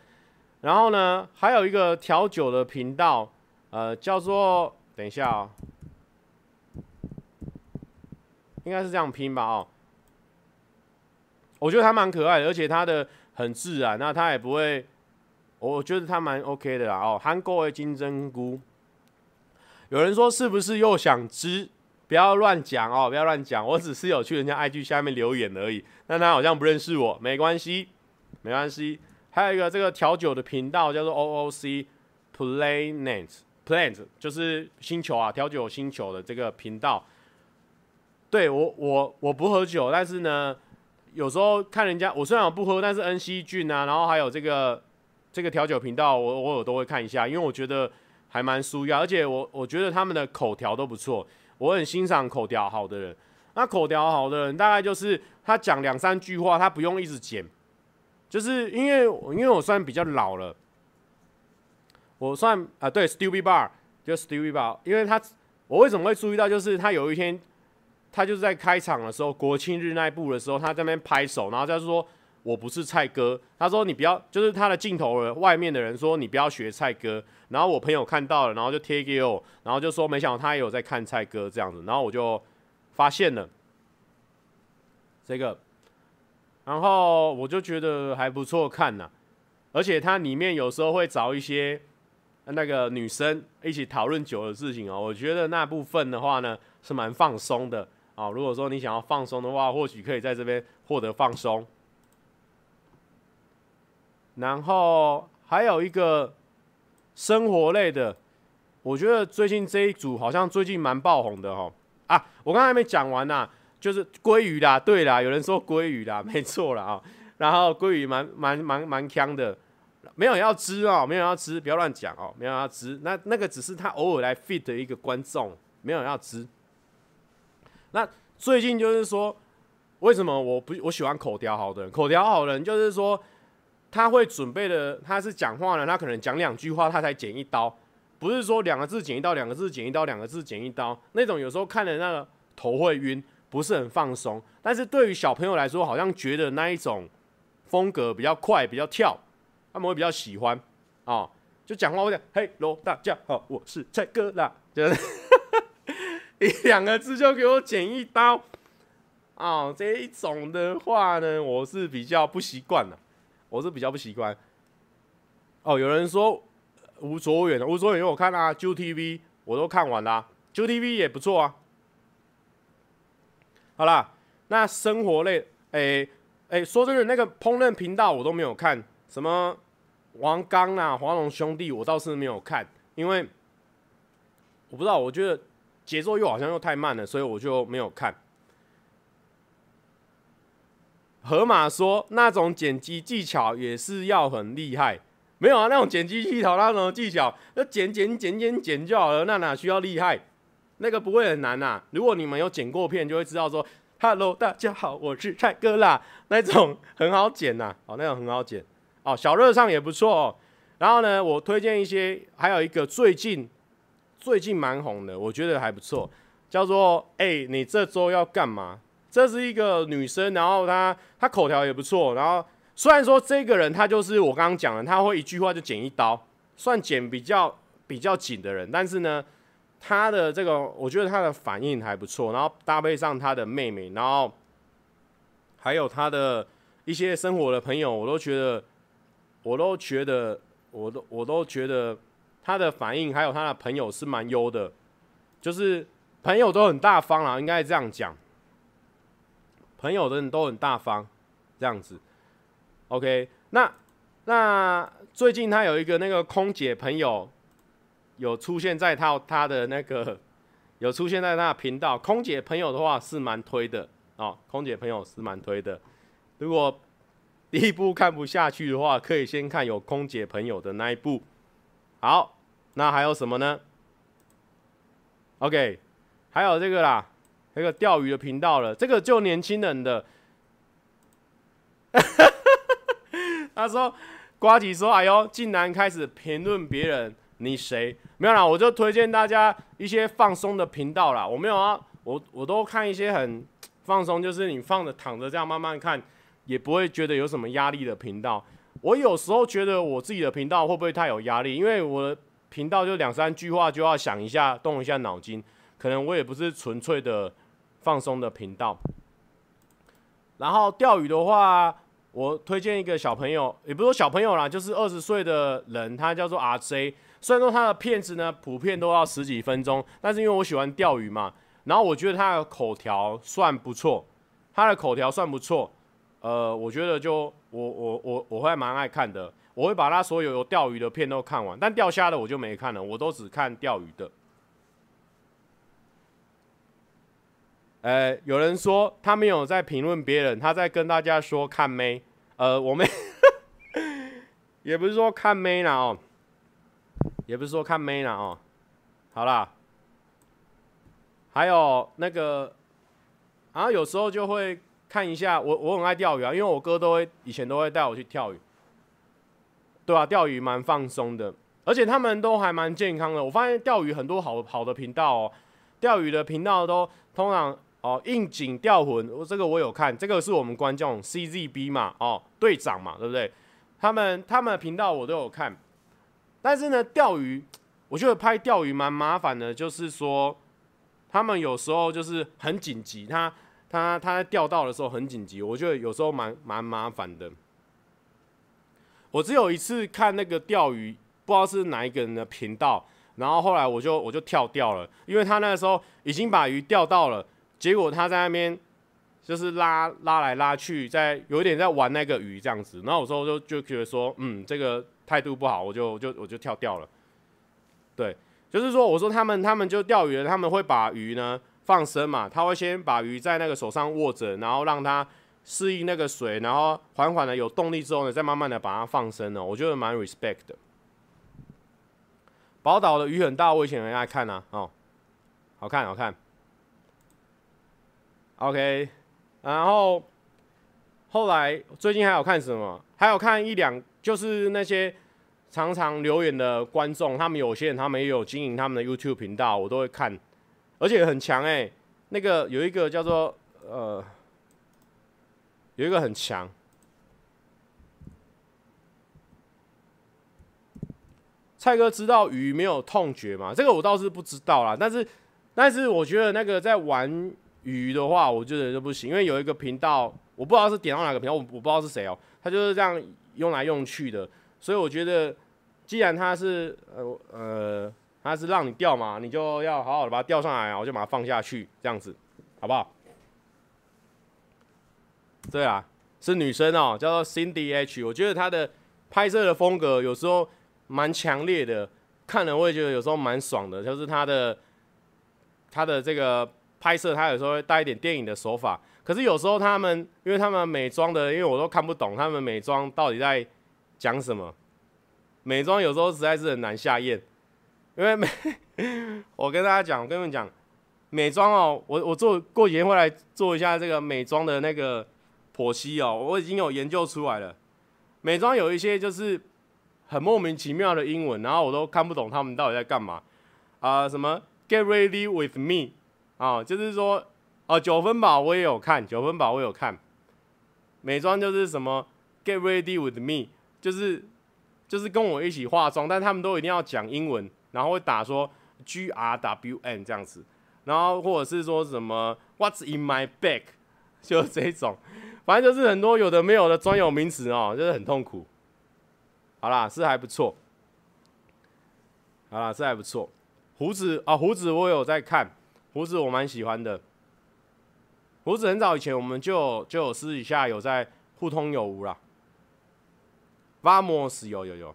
然后呢，还有一个调酒的频道，呃，叫做，等一下哦，应该是这样拼吧？哦，我觉得他蛮可爱的，而且他的很自然，那他也不会。我觉得他蛮 OK 的啦哦，韩国的金针菇，有人说是不是又想吃？不要乱讲哦，不要乱讲，我只是有去人家 IG 下面留言而已。但他好像不认识我，没关系，没关系。还有一个这个调酒的频道叫做 OOC Planet，Planet 就是星球啊，调酒星球的这个频道。对我我我不喝酒，但是呢，有时候看人家，我虽然我不喝，但是恩熙俊啊，然后还有这个。这个调酒频道我，我我有都会看一下，因为我觉得还蛮舒压，而且我我觉得他们的口条都不错，我很欣赏口条好的人。那口条好的人，大概就是他讲两三句话，他不用一直剪，就是因为因为我算比较老了，我算啊对，Stupid Bar 就 Stupid Bar，因为他我为什么会注意到，就是他有一天他就是在开场的时候，国庆日那一部的时候，他在那边拍手，然后他说。我不是蔡哥，他说你不要，就是他的镜头外面的人说你不要学蔡哥，然后我朋友看到了，然后就贴给我，然后就说没想到他也有在看蔡哥这样子，然后我就发现了这个，然后我就觉得还不错看呐，而且它里面有时候会找一些那个女生一起讨论酒的事情哦，我觉得那部分的话呢是蛮放松的啊，如果说你想要放松的话，或许可以在这边获得放松。然后还有一个生活类的，我觉得最近这一组好像最近蛮爆红的哦。啊，我刚才没讲完呢，就是鲑鱼啦，对啦，有人说鲑鱼啦，没错啦啊。然后鲑鱼蛮蛮蛮蛮强的，没有要吃哦，没有要吃，不要乱讲哦，没有要吃。那那个只是他偶尔来 fit 的一个观众，没有要吃。那最近就是说，为什么我不我喜欢口条好的人？口条好的人就是说。他会准备的，他是讲话呢，他可能讲两句话，他才剪一刀，不是说两个字剪一刀，两个字剪一刀，两个字剪一刀那种，有时候看的那个头会晕，不是很放松。但是对于小朋友来说，好像觉得那一种风格比较快，比较跳，他们会比较喜欢啊、哦。就讲话会讲，嘿喽，大家好，我是蔡哥啦，就是一两个字就给我剪一刀啊、哦，这一种的话呢，我是比较不习惯的。我是比较不习惯。哦，有人说吴卓远，吴卓远我看啊，GTV 我都看完了啊，GTV 也不错啊。好啦，那生活类，哎、欸、哎、说真的，那个烹饪频道我都没有看，什么王刚啊、华龙兄弟，我倒是没有看，因为我不知道，我觉得节奏又好像又太慢了，所以我就没有看。河马说：“那种剪辑技巧也是要很厉害，没有啊？那种剪辑技巧，那种技巧，那剪剪剪剪剪就好了，那哪需要厉害？那个不会很难呐、如果你们有剪过片，就会知道说，Hello，大家好，我是蔡哥啦。那种很好剪呐、哦，那种很好剪哦。小热唱也不错哦。然后呢，我推荐一些，还有一个最近最近蛮红的，我觉得还不错，叫做哎、你这周要干嘛？”这是一个女生，然后她她口条也不错，然后虽然说这个人她就是我刚刚讲的，她会一句话就剪一刀，算剪比较比较紧的人，但是呢，他的这个我觉得他的反应还不错，然后搭配上他的妹妹，然后还有他的一些生活的朋友，我都觉得，我都觉得，我都我都觉得他的反应还有他的朋友是蛮优的，就是朋友都很大方啦，应该这样讲。朋友的人都很大方，这样子，OK。那那最近他有一个那个空姐朋友，有出现在他他的那个 有出现在他的频道。空姐朋友的话是蛮推的哦，空姐朋友是蛮推的。如果第一部看不下去的话，可以先看有空姐朋友的那一部。好，那还有什么呢？OK，还有这个啦，那个钓鱼的频道了，这个就年轻人的。他说：“瓜吉说，哎呦，竟然开始评论别人，你谁？没有啦，我就推荐大家一些放松的频道啦。我没有啊，我我都看一些很 放松，就是你放着躺着这样慢慢看，也不会觉得有什么压力的频道。我有时候觉得我自己的频道会不会太有压力？因为我的频道就两三句话就要想一下，动一下脑筋，可能我也不是纯粹的放松的频道。然后钓鱼的话。”我推荐一个小朋友，也不是说小朋友啦，就是二十岁的人，他叫做 RJ。虽然说他的片子呢，普遍都要十几分钟，但是因为我喜欢钓鱼嘛，然后我觉得他的口条算不错，他的口条算不错，呃，我觉得就我我我我会蛮爱看的，我会把他所有有钓鱼的片都看完，但钓虾的我就没看了，我都只看钓鱼的。呃，有人说他没有在评论别人，他在跟大家说看妹。呃，我们 也不是说看妹啦哦，也不是说看妹啦哦。好啦，还有那个，然后有时候就会看一下，我我很爱钓鱼啊，因为我哥都会以前都会带我去钓鱼，对啊，钓鱼蛮放松的，而且他们都还蛮健康的。我发现钓鱼很多好好的频道哦，钓鱼的频道都通常。哦，应景钓魂，我这个我有看，这个是我们观众 CZB 嘛，哦，队长嘛，对不对？他们他们的频道我都有看，但是呢，钓鱼，我觉得拍钓鱼蛮麻烦的，就是说他们有时候就是很紧急，他他他在钓到的时候很紧急，我觉得有时候蛮蛮麻烦的。我只有一次看那个钓鱼，不知道是哪一个人的频道，然后后来我就我就跳掉了，因为他那个时候已经把鱼钓到了。结果他在那边就是拉拉来拉去，在有点在玩那个鱼这样子，然后有时候就就觉得说，嗯，这个态度不好，我就就我就跳掉了。对，就是说，我说他们他们就钓鱼，他们会把鱼呢放生嘛，他会先把鱼在那个手上握着，然后让它适应那个水，然后缓缓的有动力之后呢，再慢慢的把它放生了。我觉得蛮 respect 的。宝岛的鱼很大，我以前很爱看啊，哦，好看好看。OK，然后后来最近还有看什么？还有看一两，就是那些常常留言的观众，他们有些人他们也有经营他们的 YouTube 频道，我都会看，而且很强哎。那个有一个叫做呃，有一个很强。蔡哥知道鱼没有痛觉吗？这个我倒是不知道啦，但是但是我觉得那个在玩。鱼的话，我觉得就不行，因为有一个频道，我不知道是点到哪个频道，我我不知道是谁哦，他就是这样用来用去的，所以我觉得，既然它是呃呃，它是让你钓嘛，你就要好好的把它钓上来啊，我就把它放下去，这样子，好不好？对啊，是女生哦，叫做 Cindy H，我觉得她的拍摄的风格有时候蛮强烈的，看了我也觉得有时候蛮爽的，就是她的她的这个。拍摄她有时候会带一点电影的手法，可是有时候他们，因为他们美妆的，因为我都看不懂他们美妆到底在讲什么。美妆有时候实在是很难下咽，因为美，我跟大家讲，我跟你们讲，美妆哦，我我做过几天会来做一下这个美妆的那个剖析哦，我已经有研究出来了。美妆有一些就是很莫名其妙的英文，然后我都看不懂他们到底在干嘛啊、什么 Get ready with me。啊、就是说，哦，九分饱我也有看，九分饱我有看。美妆就是什么，get ready with me，就是就是跟我一起化妆，但他们都一定要讲英文，然后会打说 G R W N 这样子，然后或者是说什么 What's in my bag，就是这种，反正就是很多有的没有的专有名词哦，就是很痛苦。好啦，是还不错。好啦，是还不错。胡子啊，胡子我有在看。胡子我蛮喜欢的，胡子很早以前我们就就有私底下有在互通有无啦。Vamos 有有有。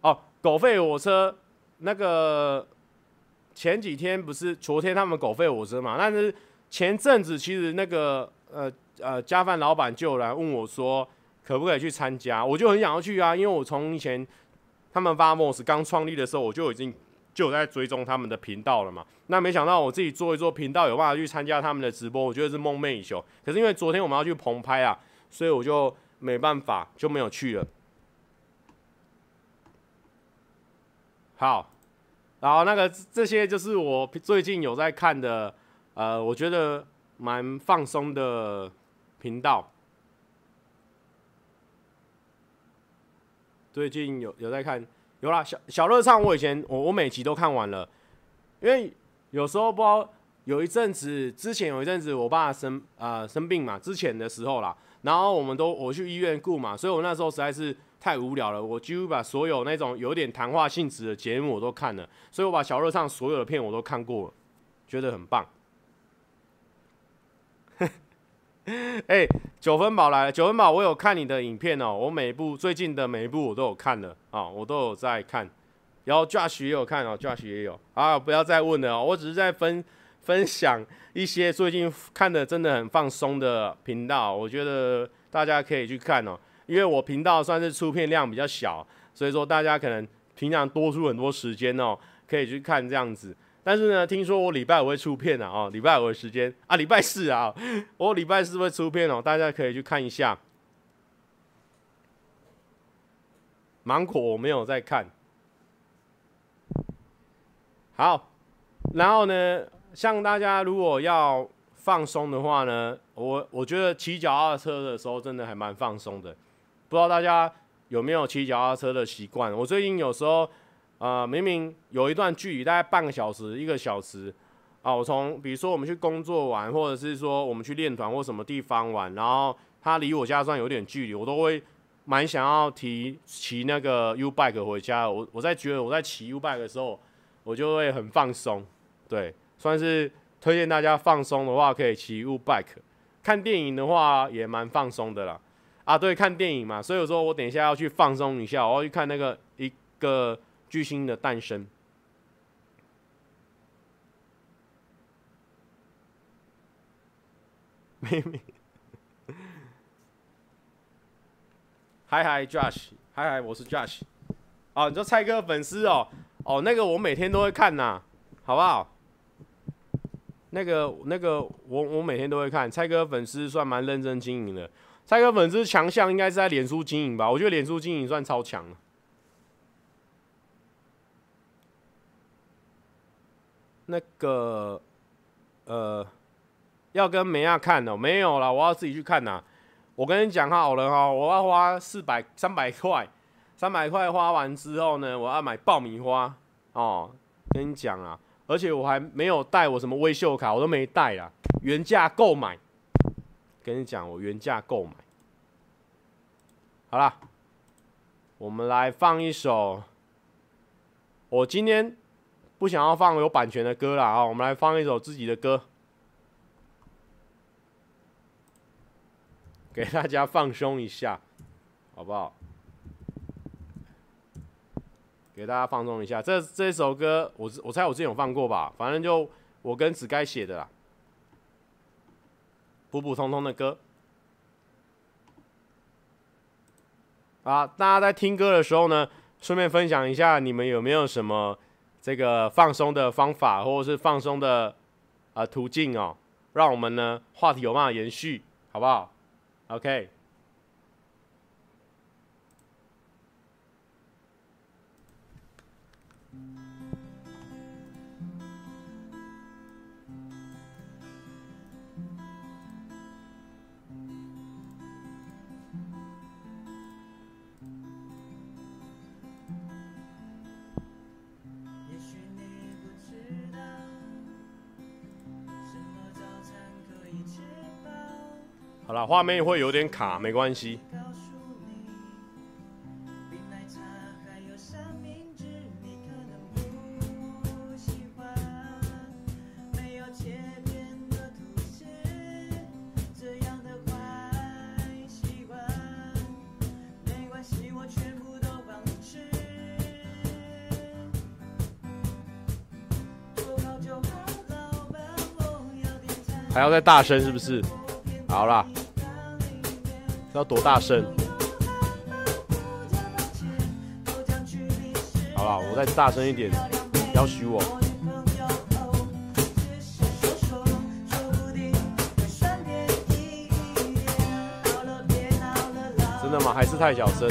哦，狗吠火车那个前几天不是昨天他们狗吠火车嘛？但是前阵子其实那个呃呃加饭老板就来问我说，可不可以去参加？我就很想要去啊，因为我从以前他们 VAMOS 刚创立的时候，我就已经就有在追踪他们的频道了嘛。那没想到我自己做一做频道，有办法去参加他们的直播，我觉得是梦寐以求。可是因为昨天我们要去棚拍啊，所以我就没办法，就没有去了。好，然后那个这些就是我最近有在看的，呃，我觉得蛮放松的频道。最近有有在看，有啦，小小热唱，我以前我我每集都看完了，因为有时候不知道有一阵子之前有一阵子我爸生呃生病嘛，之前的时候啦，然后我们都我去医院顾嘛，所以我那时候实在是。太无聊了，我几乎把所有那种有点谈话性质的节目我都看了，所以我把小热唱所有的片我都看过了，觉得很棒。哎、九分饱来了，九分饱，我有看你的影片哦，我每一部最近的每一部我都有看了啊、我都有在看，然后 Josh 也有看哦，Josh 也有啊，不要再问了，我只是在分分享一些最近看的真的很放松的频道，我觉得大家可以去看哦。因为我频道算是出片量比较小，所以说大家可能平常多出很多时间哦，可以去看这样子。但是呢，听说我礼拜五会出片啊，哦，礼拜五的时间啊，礼拜四啊，我礼拜四会出片哦，大家可以去看一下。芒果我没有在看。好，然后呢，像大家如果要放松的话呢，我我觉得骑脚踏车的时候真的还蛮放松的。不知道大家有没有骑脚踏车的习惯？我最近有时候，呃，明明有一段距离，大概半个小时、一个小时，啊，我从比如说我们去工作玩，或者是说我们去练团或什么地方玩，然后它离我家算有点距离，我都会蛮想要提骑那个 U bike 回家。我我在觉得我在骑 U bike 的时候，我就会很放松，对，算是推荐大家放松的话，可以骑 U bike。看电影的话也蛮放松的啦。啊，对，看电影嘛，所以我说我等一下要去放松一下，我要去看那个一个巨星的诞生。妹妹，嗨嗨，Josh，嗨嗨，我是 Josh。哦，你说蔡哥粉丝哦，哦，那个我每天都会看呐，好不好？那个那个我我每天都会看，蔡哥粉丝算蛮认真经营的。蔡哥粉丝强项应该是在脸书经营吧？我觉得脸书经营算超强了。那个，呃，要跟梅亚看哦，没有了，我要自己去看呐。我跟你讲好了哈，我要花四百三百块，三百块花完之后呢，我要买爆米花哦。跟你讲啊，而且我还没有带我什么微秀卡，我都没带啦，原价购买。跟你讲，我原价购买。好了，我们来放一首。我今天不想要放有版权的歌了啊，我们来放一首自己的歌，给大家放松一下，好不好？给大家放松一下。这这首歌，我我猜我之前有放过吧？反正就我跟子该写的啦。普普通通的歌，啊，大家在听歌的时候呢，顺便分享一下，你们有没有什么这个放松的方法，或者是放松的啊途径哦，让我们呢话题有办法延续，好不好？OK。好了画面会有点卡没关系。还还要再大声是不是？好啦。要多大声？好啦，我再大声一点，要许我。真的吗？还是太小声？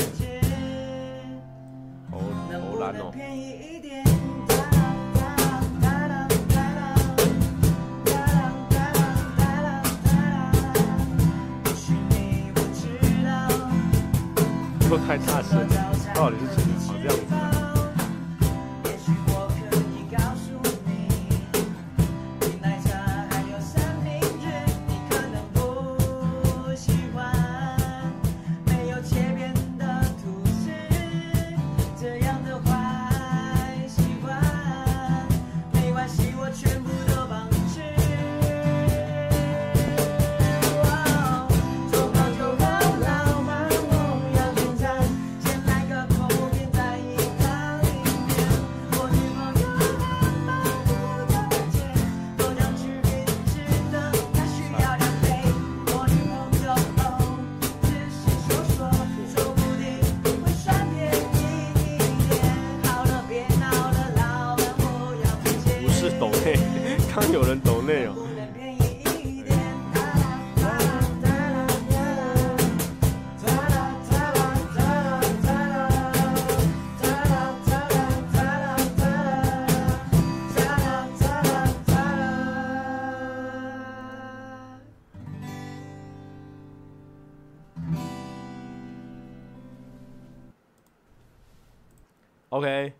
OK，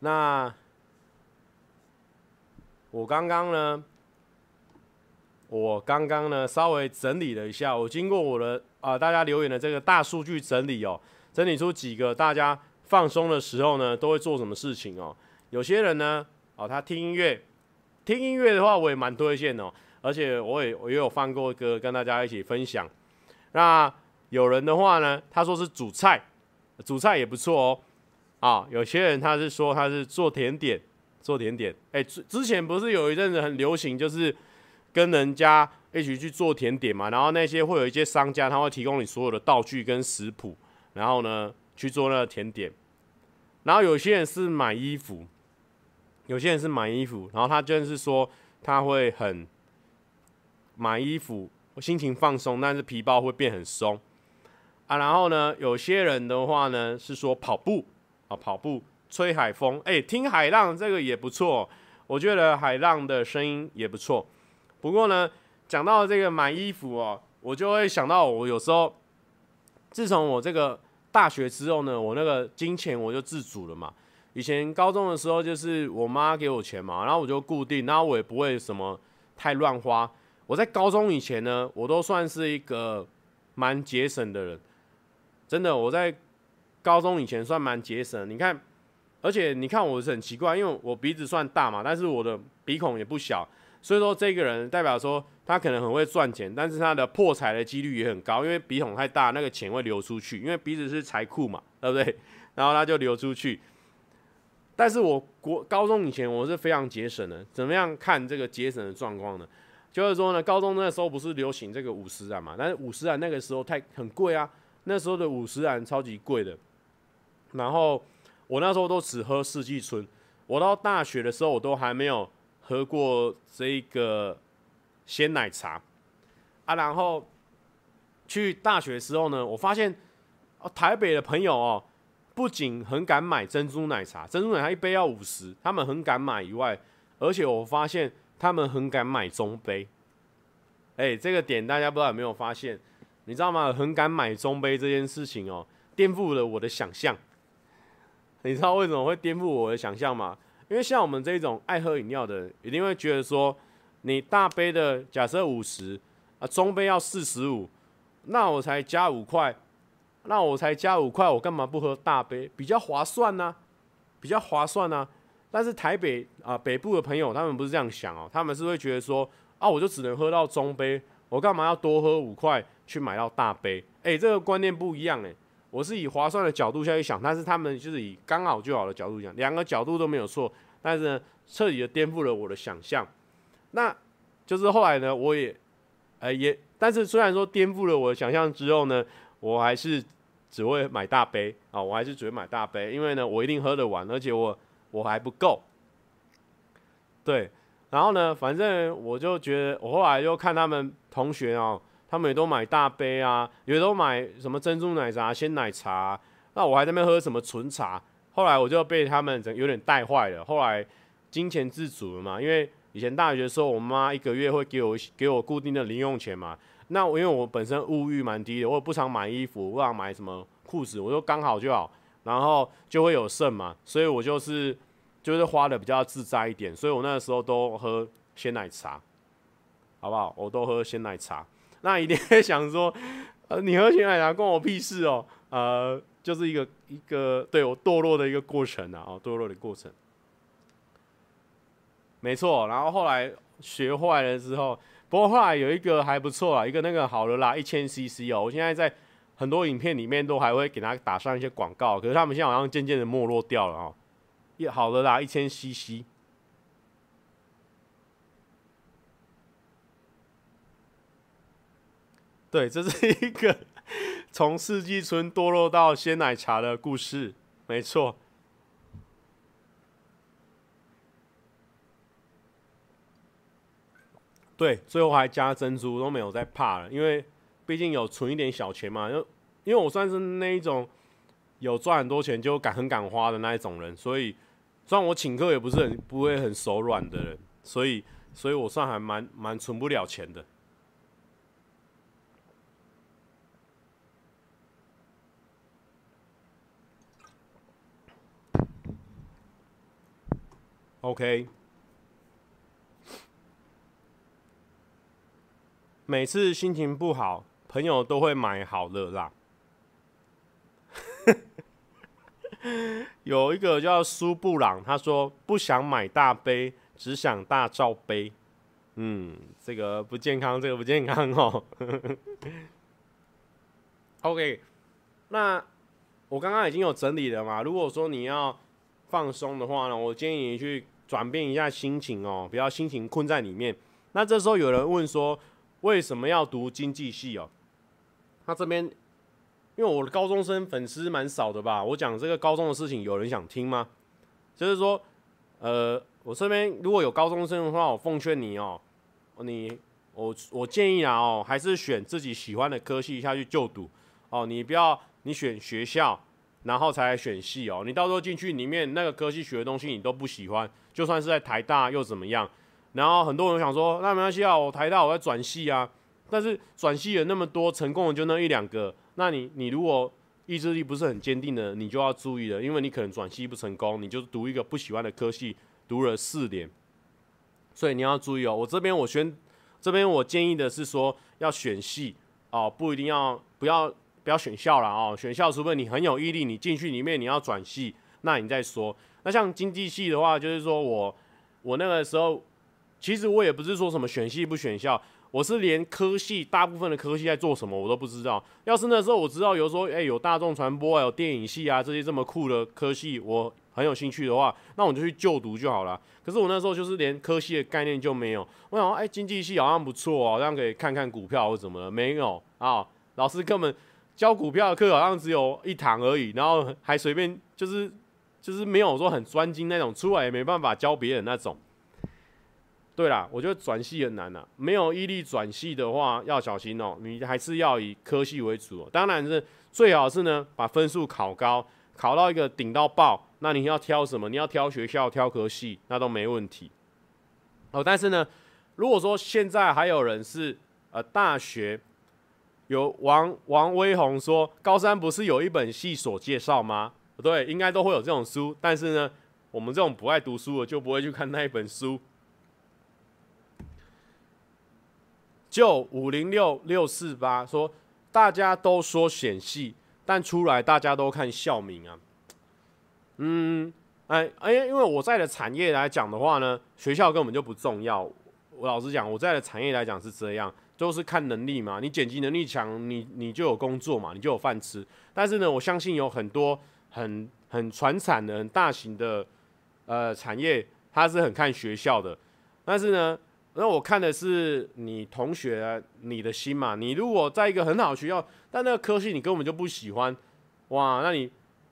那我刚刚呢，我刚刚呢稍微整理了一下，我经过我的啊、大家留言的这个大数据整理哦，整理出几个大家放松的时候呢都会做什么事情哦。有些人呢，哦他听音乐，听音乐的话我也蛮推荐哦，而且我也我也有放过歌跟大家一起分享。那有人的话呢，他说是煮菜，煮菜也不错哦。啊，有些人他是说他是做甜点，做甜点。哎，之之前不是有一阵子很流行，就是跟人家一起去做甜点嘛。然后那些会有一些商家，他会提供你所有的道具跟食谱，然后呢去做那个甜点。然后有些人是买衣服，有些人是买衣服，然后他就是说他会很买衣服，心情放松，但是皮包会变很松啊。然后呢，有些人的话呢是说跑步。啊，跑步吹海风，哎，听海浪这个也不错，我觉得海浪的声音也不错。不过呢，讲到这个买衣服哦，我就会想到我有时候，自从我这个大学之后呢，我那个金钱我就自主了嘛。以前高中的时候就是我妈给我钱嘛，然后我就固定，然后我也不会什么太乱花。我在高中以前呢，我都算是一个蛮节省的人，真的，我在。高中以前算蛮节省，你看，而且你看我是很奇怪，因为我鼻子算大嘛，但是我的鼻孔也不小，所以说这个人代表说他可能很会赚钱，但是他的破财的几率也很高，因为鼻孔太大，那个钱会流出去，因为鼻子是财库嘛，对不对？然后他就流出去。但是我国高中以前我是非常节省的，怎么样看这个节省的状况呢？就是说呢，高中那时候不是流行这个五十岚嘛，但是五十岚那个时候太很贵啊，那时候的五十岚超级贵的。然后我那时候都只喝四季春，我到大学的时候我都还没有喝过这个鲜奶茶啊。然后去大学的时候呢，我发现哦，台北的朋友哦，不仅很敢买珍珠奶茶，珍珠奶茶一杯要五十，他们很敢买以外，而且我发现他们很敢买中杯。哎，这个点大家不知道有没有发现？你知道吗？很敢买中杯这件事情哦，颠覆了我的想象。你知道为什么会颠覆我的想象吗？因为像我们这种爱喝饮料的人，一定会觉得说，你大杯的假设五十啊，中杯要四十五，那我才加五块，那我才加五块，我干嘛不喝大杯？比较划算呢、啊，比较划算呢、啊。但是台北啊北部的朋友，他们不是这样想哦，他们是会觉得说，啊，我就只能喝到中杯，我干嘛要多喝五块去买到大杯？哎，这个观念不一样哎。我是以划算的角度下去想，但是他们就是以刚好就好的角度想，两个角度都没有错，但是呢，彻底的颠覆了我的想象。那就是后来呢，我也，呃，也，但是虽然说颠覆了我的想象之后呢，我还是只会买大杯啊，我还是只会买大杯，因为呢，我一定喝得完，而且我我还不够。对，然后呢，反正我就觉得，我后来就看他们同学哦，他们也都买大杯啊，也都买什么珍珠奶茶、鲜奶茶，那我还在那边喝什么纯茶。后来我就被他们整有点带坏了，后来金钱自主了嘛，因为。以前大学的时候，我妈一个月会给我给我固定的零用钱嘛。那我因为我本身物欲蛮低的，我也不常买衣服，不常买什么裤子，我就刚好就好，然后就会有剩嘛。所以我就是就是花的比较自在一点，所以我那个时候都喝鲜奶茶，好不好？我都喝鲜奶茶。那一定会想说，呃，你喝鲜奶茶关我屁事哦。呃，就是一个一个对我堕落的一个过程啊，哦，堕落的过程。没错，然后后来学坏了之后，不过后来有一个还不错啊，一个那个好了啦，一千 CC 哦，我现在在很多影片里面都还会给他打上一些广告，可是他们现在好像渐渐的没落掉了哦。一好了啦，一千 CC，对，这是一个 从四季春堕落到鲜奶茶的故事，没错。对，最后还加珍珠，都没有再怕了，因为毕竟有存一点小钱嘛。因为因为我算是那一种有赚很多钱就敢很敢花的那一种人，所以虽然我请客也不是很不会很手软的人，所以所以我算还蛮蛮存不了钱的。OK。每次心情不好，朋友都会买好乐啦。有一个叫苏布朗，他说不想买大杯，只想大罩杯。嗯，这个不健康，这个不健康哦。OK，那我刚刚已经有整理了嘛。如果说你要放松的话呢，我建议你去转变一下心情哦，不要心情困在里面。那这时候有人问说，为什么要读经济系哦？他这边，因为我的高中生粉丝蛮少的吧？我讲这个高中的事情，有人想听吗？就是说，呃，我这边如果有高中生的话，我奉劝你哦，你我我建议啊哦，还是选自己喜欢的科系下去就读哦。你不要你选学校，然后才来选系哦。你到时候进去里面那个科系学的东西你都不喜欢，就算是在台大又怎么样？然后很多人想说，那没关系啊，我台大我在转系啊。但是转系有那么多，成功的就那一两个。那你你如果意志力不是很坚定的，你就要注意了，因为你可能转系不成功，你就读一个不喜欢的科系，读了四年。所以你要注意哦。我这边我选这边我建议的是说要选系哦，不一定要不要不要选校了哦。选校除非你很有毅力，你进去里面你要转系，那你再说。那像经济系的话，就是说我我那个时候。其实我也不是说什么选系不选校，我是连科系大部分的科系在做什么我都不知道。要是那时候我知道，有时候哎有大众传播啊，有电影系啊这些这么酷的科系，我很有兴趣的话，那我就去就读就好了。可是我那时候就是连科系的概念就没有。我想说，哎，经济系好像不错哦，这样可以看看股票或怎么的。没有啊，老师根本教股票的课好像只有一堂而已，然后还随便就是就是没有说很专精那种，出来也没办法教别人那种。对啦，我觉得转系很难呐、没有毅力转系的话，要小心哦。你还是要以科系为主哦。当然是最好是呢，把分数考高，考到一个顶到爆。那你要挑什么？你要挑学校、挑科系，那都没问题。哦，但是呢，如果说现在还有人是呃大学有王王威宏说，高三不是有一本系所介绍吗？对，应该都会有这种书。但是呢，我们这种不爱读书的就不会去看那一本书。就五零六六四八说，大家都说选系，但出来大家都看校名啊。嗯，哎哎，因为我在的产业来讲的话呢，学校根本就不重要。我老实讲，我在的产业来讲是这样，都是看能力嘛。你剪辑能力强，你你就有工作嘛，你就有饭吃。但是呢，我相信有很多很很传产的、很大型的呃产业，它是很看学校的。但是呢。那我看的是你同学你的心嘛。你如果在一个很好的学校，但那个科系你根本就不喜欢，哇，那你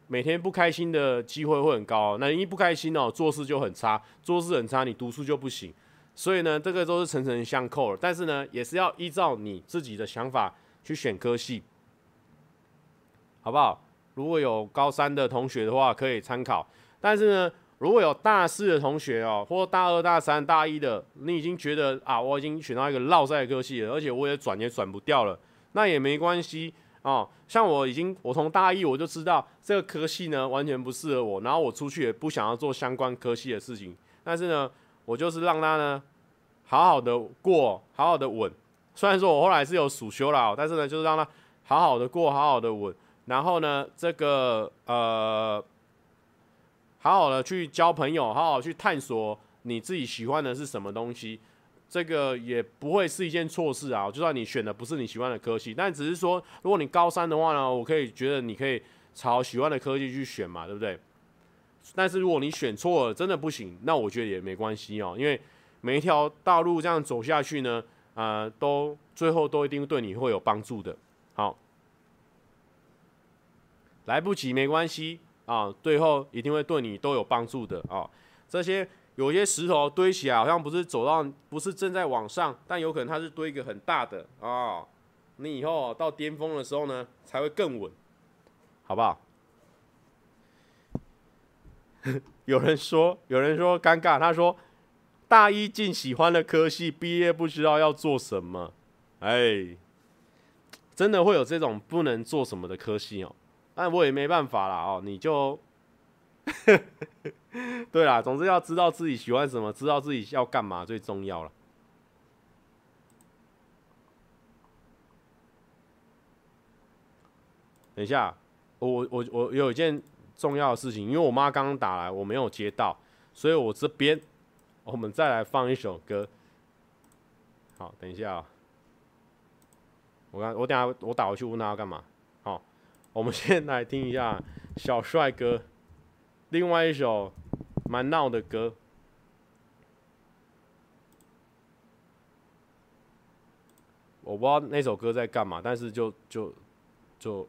每天不开心的机会会很高。那你一不开心哦，做事就很差，做事很差，你读书就不行。所以呢，这个都是层层相扣的。但是呢，也是要依照你自己的想法去选科系，好不好？如果有高三的同学的话，可以参考。但是呢，如果有大四的同学哦，或大二、大三、大一的，你已经觉得啊，我已经选到一个落赛的科系了，而且我也转也转不掉了，那也没关系哦。像我已经，我从大一我就知道这个科系呢完全不适合我，然后我出去也不想要做相关科系的事情。但是呢，我就是让他呢好好的过，好好的稳。虽然说我后来是有暑修了，但是呢，就是让他好好的过，好好的稳。然后呢，这个呃，好好的去交朋友，好好去探索你自己喜欢的是什么东西，这个也不会是一件错事啊。就算你选的不是你喜欢的科系，但只是说，如果你高三的话呢，我可以觉得你可以朝喜欢的科技去选嘛，对不对？但是如果你选错了，真的不行，那我觉得也没关系哦，因为每一条道路这样走下去呢，呃，都最后都一定对你会有帮助的。好。来不及没关系啊，最后一定会对你都有帮助的啊。这些有些石头堆起来，好像不是走到，不是正在往上，但有可能它是堆一个很大的啊。你以后到巅峰的时候呢，才会更稳，好不好？有人说，有人说尴尬，他说大一进喜欢的科系，毕业不知道要做什么。哎，真的会有这种不能做什么的科系哦。那我也没办法啦，哦，你就，对啦，总之要知道自己喜欢什么，知道自己要干嘛最重要了。等一下，我我我有一件重要的事情，因为我妈刚刚打来，我没有接到，所以我这边我们再来放一首歌。好，等一下啊，我刚我等下我打回去问他要干嘛。好我们先来听一下小帅哥，另外一首蛮闹的歌，我不知道那首歌在干嘛，但是就就就。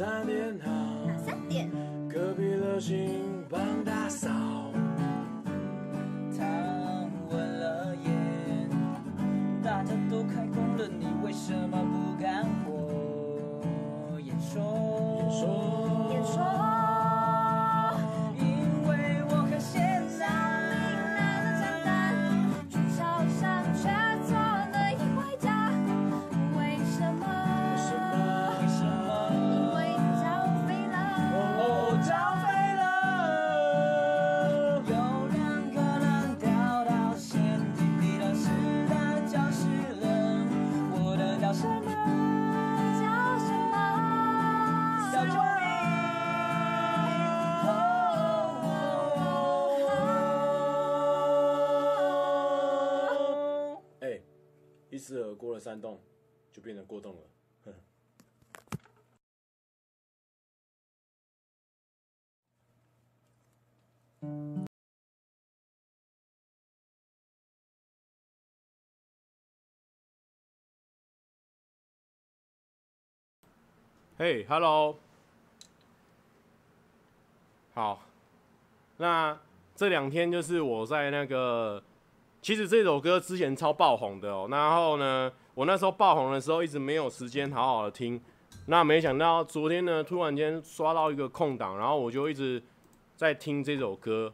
三点好，哪三点？隔壁的新帮打扫。过动了。嘿、hey，Hello，好，那这两天就是我在那个，其实这首歌之前超爆红的哦，然后呢，我那时候爆红的时候一直没有时间好好的听，那没想到昨天呢，突然间刷到一个空档，然后我就一直在听这首歌，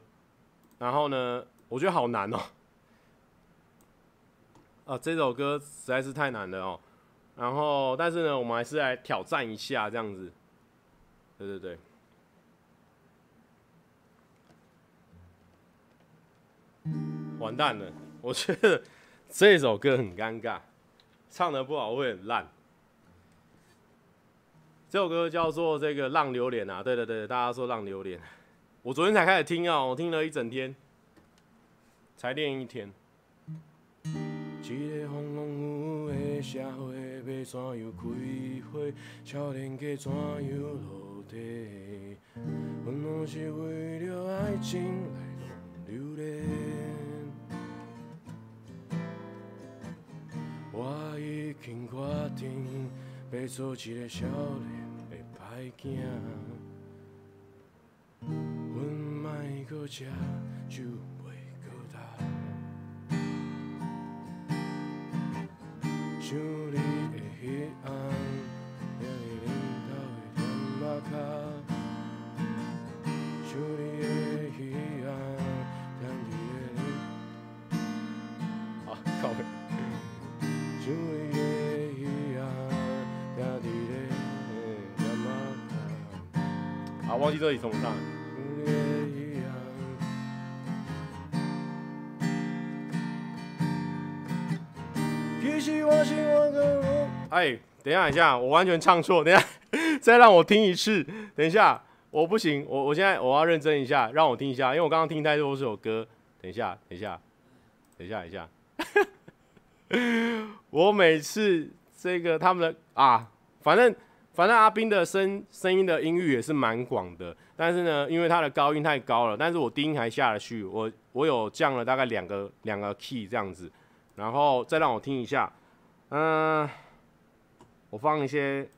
然后呢，我觉得好难哦，啊，这首歌实在是太难了哦。然后，但是呢，我们还是来挑战一下这样子。对对对。完蛋了，我觉得这首歌很尴尬，唱得不好会很烂。这首歌叫做这个《浪流连》啊，对对对，大家说《浪流连》。我昨天才开始听啊，我听了一整天，才练一天。社会要怎样开花？少年家怎样落地？阮拢是为了爱情来流连。我已经决定要做一个少年的歹囝。阮莫阁吃酒。想你的彼暗，忘记这里怎么唱。哎，等一下，等一下，我完全唱错。等一下，再让我听一次。等一下，我不行，我我现在我要认真一下，让我听一下，因为我刚刚听太多这首歌。等一下，等一下，等一下，等一下。我每次这个他们的啊，反正反正阿斌的声声音的音域也是蛮广的，但是呢，因为他的高音太高了，但是我低音还下得去，我我有降了大概两个两个 key 这样子。然后再让我听一下，嗯、我放一些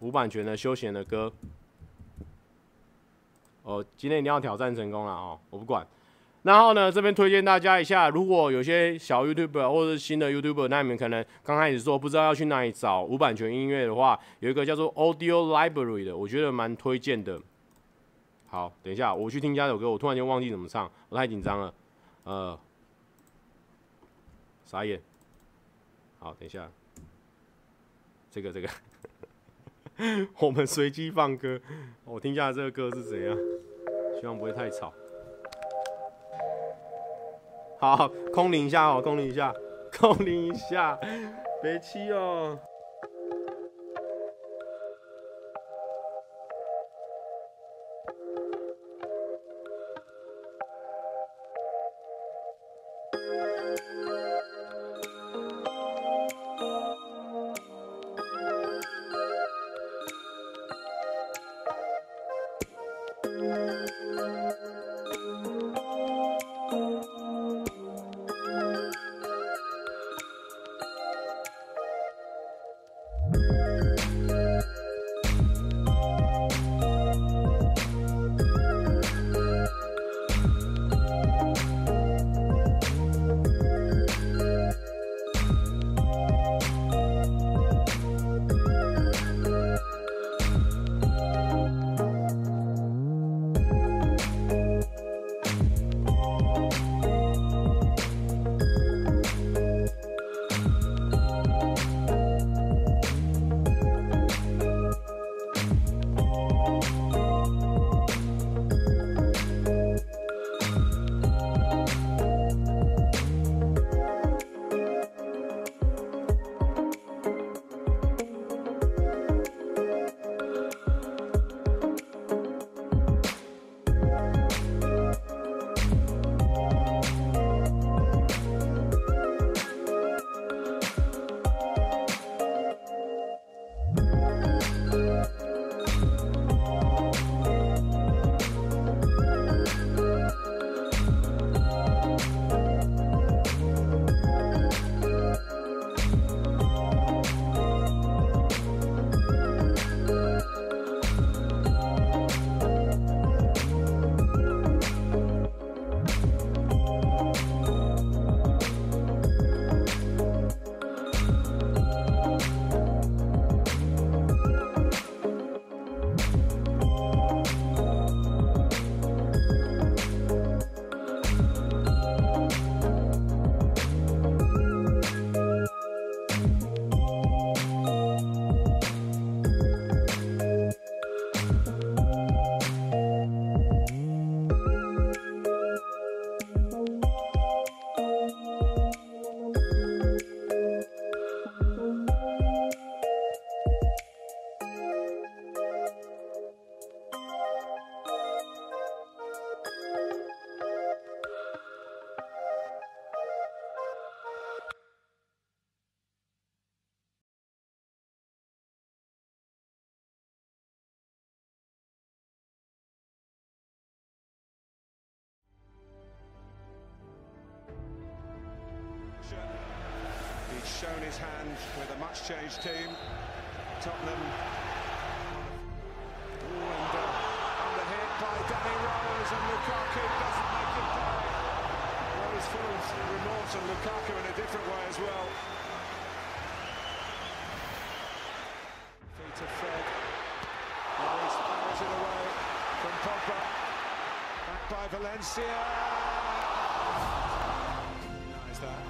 无版权的休闲的歌。哦，今天一定要挑战成功了哦，我不管。然后呢，这边推荐大家一下，如果有些小 YouTuber 或者是新的 YouTuber，那你们可能刚开始做不知道要去哪里找无版权音乐的话，有一个叫做 Audio Library 的，我觉得蛮推荐的。好，等一下我去听这首歌，我突然间忘记怎么唱，我太紧张了，呃。傻眼，好，等一下，这个这个，我们随机放歌，我听一下这个歌是怎样，希望不会太吵。好空灵一下哦空灵一下 空灵一下别气哦。Much team. Tottenham. Ooh, and uh, under hit by Danny Rose and Lukaku doesn't make it pay. Rose full of remorse and Lukaku in a different way as well. Feet of Fred. Rose fires it away from Pogba. Back by Valencia. Nice that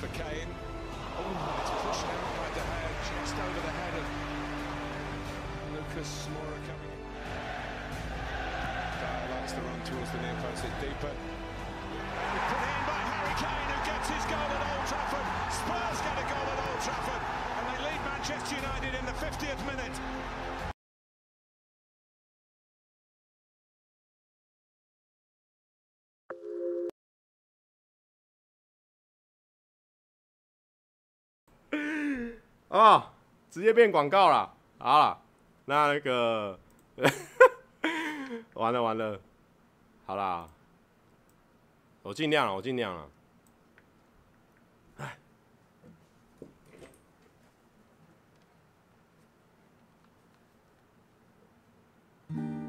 for Kane. Oh, it's pushed out by De Gea, just over the head of Lucas Moura coming in. Dyer likes the run towards the near post, it's deeper. Put in by Harry Kane, who gets his goal at Old Trafford. Spurs get a goal at Old Trafford, and they lead Manchester United in the 50th minute. 直接变广告了。好了，那那个，完了完了，好啦，我尽量了，我尽量了。哎，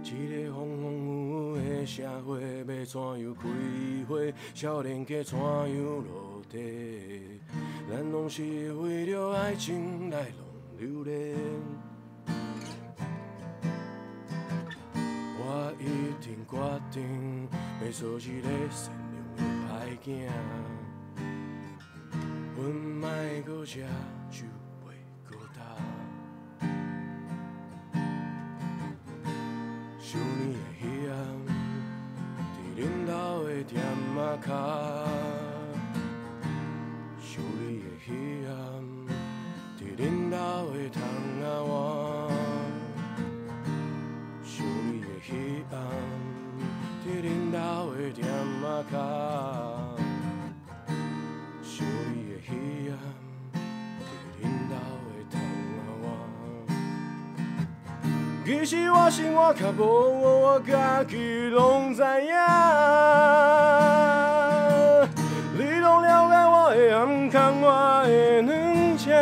一个风风雨雨的社会，要怎样开花？少年家怎样落地？咱拢是为了爱情来浪流连。我一定决定要做一个善良的歹囝，阮莫阁食酒袂阁干。想你的彼暗，伫恁兜的店仔脚。其实我生活较无我，我家己拢知影。你拢了解我的暗藏，我的软弱。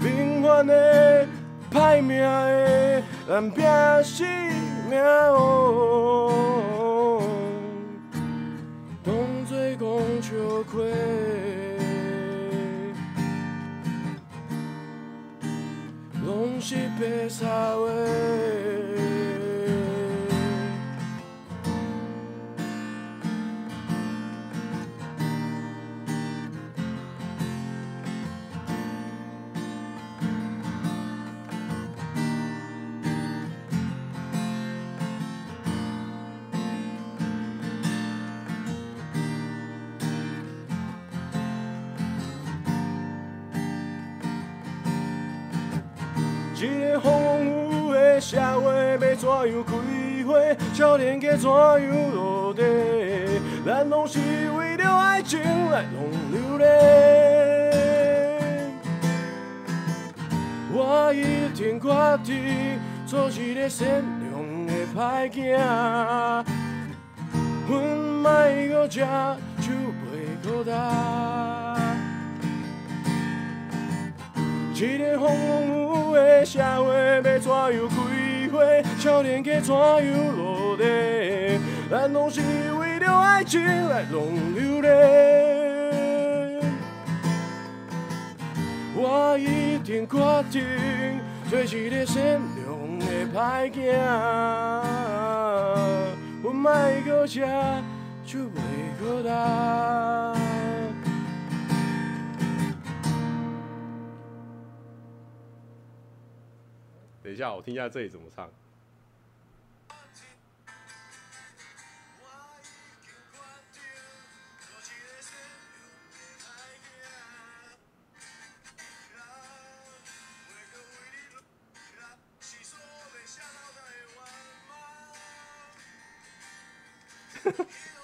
平凡的、歹命的，咱拼死命学，拢是样开花？少年家怎样落地？咱拢是为了爱情来浪流连。我一定决定做一个善良的歹囝，阮莫阁食酒袂阁干。一个风风雨雨的社会，要怎样开花？少年家怎样落地？咱拢是为了爱情来浪流连。我一定决定做一个善良的歹囝，阮莫阁食酒袂阁干。下我听一下这里怎么唱。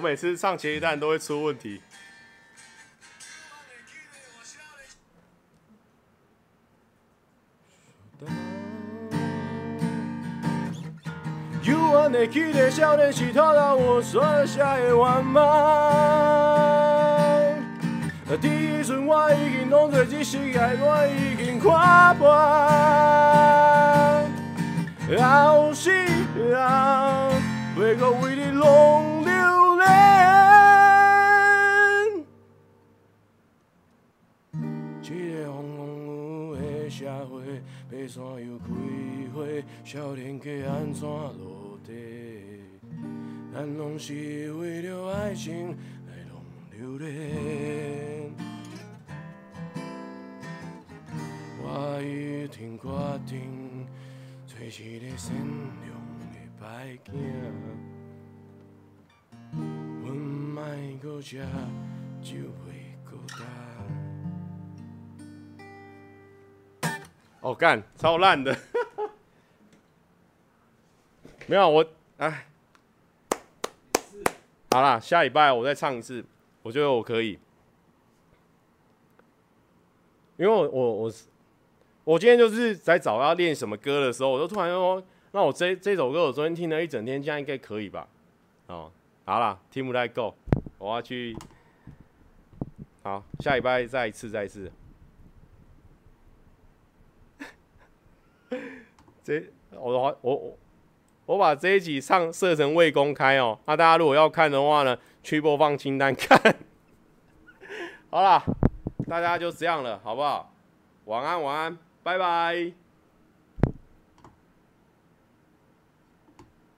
我每次唱茄子蛋都会出问题。有我的记得少年时，偷到我所下的愿望。第一阵我已经拢做这世界，我已经看破。后世人袂阁为你山又开花，少年家安怎落地？咱拢是为了爱情来浪流连。我已经决定，找一个善良的歹囝，阮莫阁吃酒会孤单。哦，干，超烂的。没有我，哎，好啦，下礼拜我再唱一次，我觉得我可以，因为我我我是。我今天就是在找要练什么歌的时候，我就突然说：“那我这这首歌我昨天听了一整天，这样应该可以吧？”哦，好了，听不太够，我要去。好，下礼拜再一次，再一次。这我我我我把这一集上设成未公开哦，那大家如果要看的话呢，去播放清单看。好了，大家就这样了，好不好？晚安，晚安。拜拜。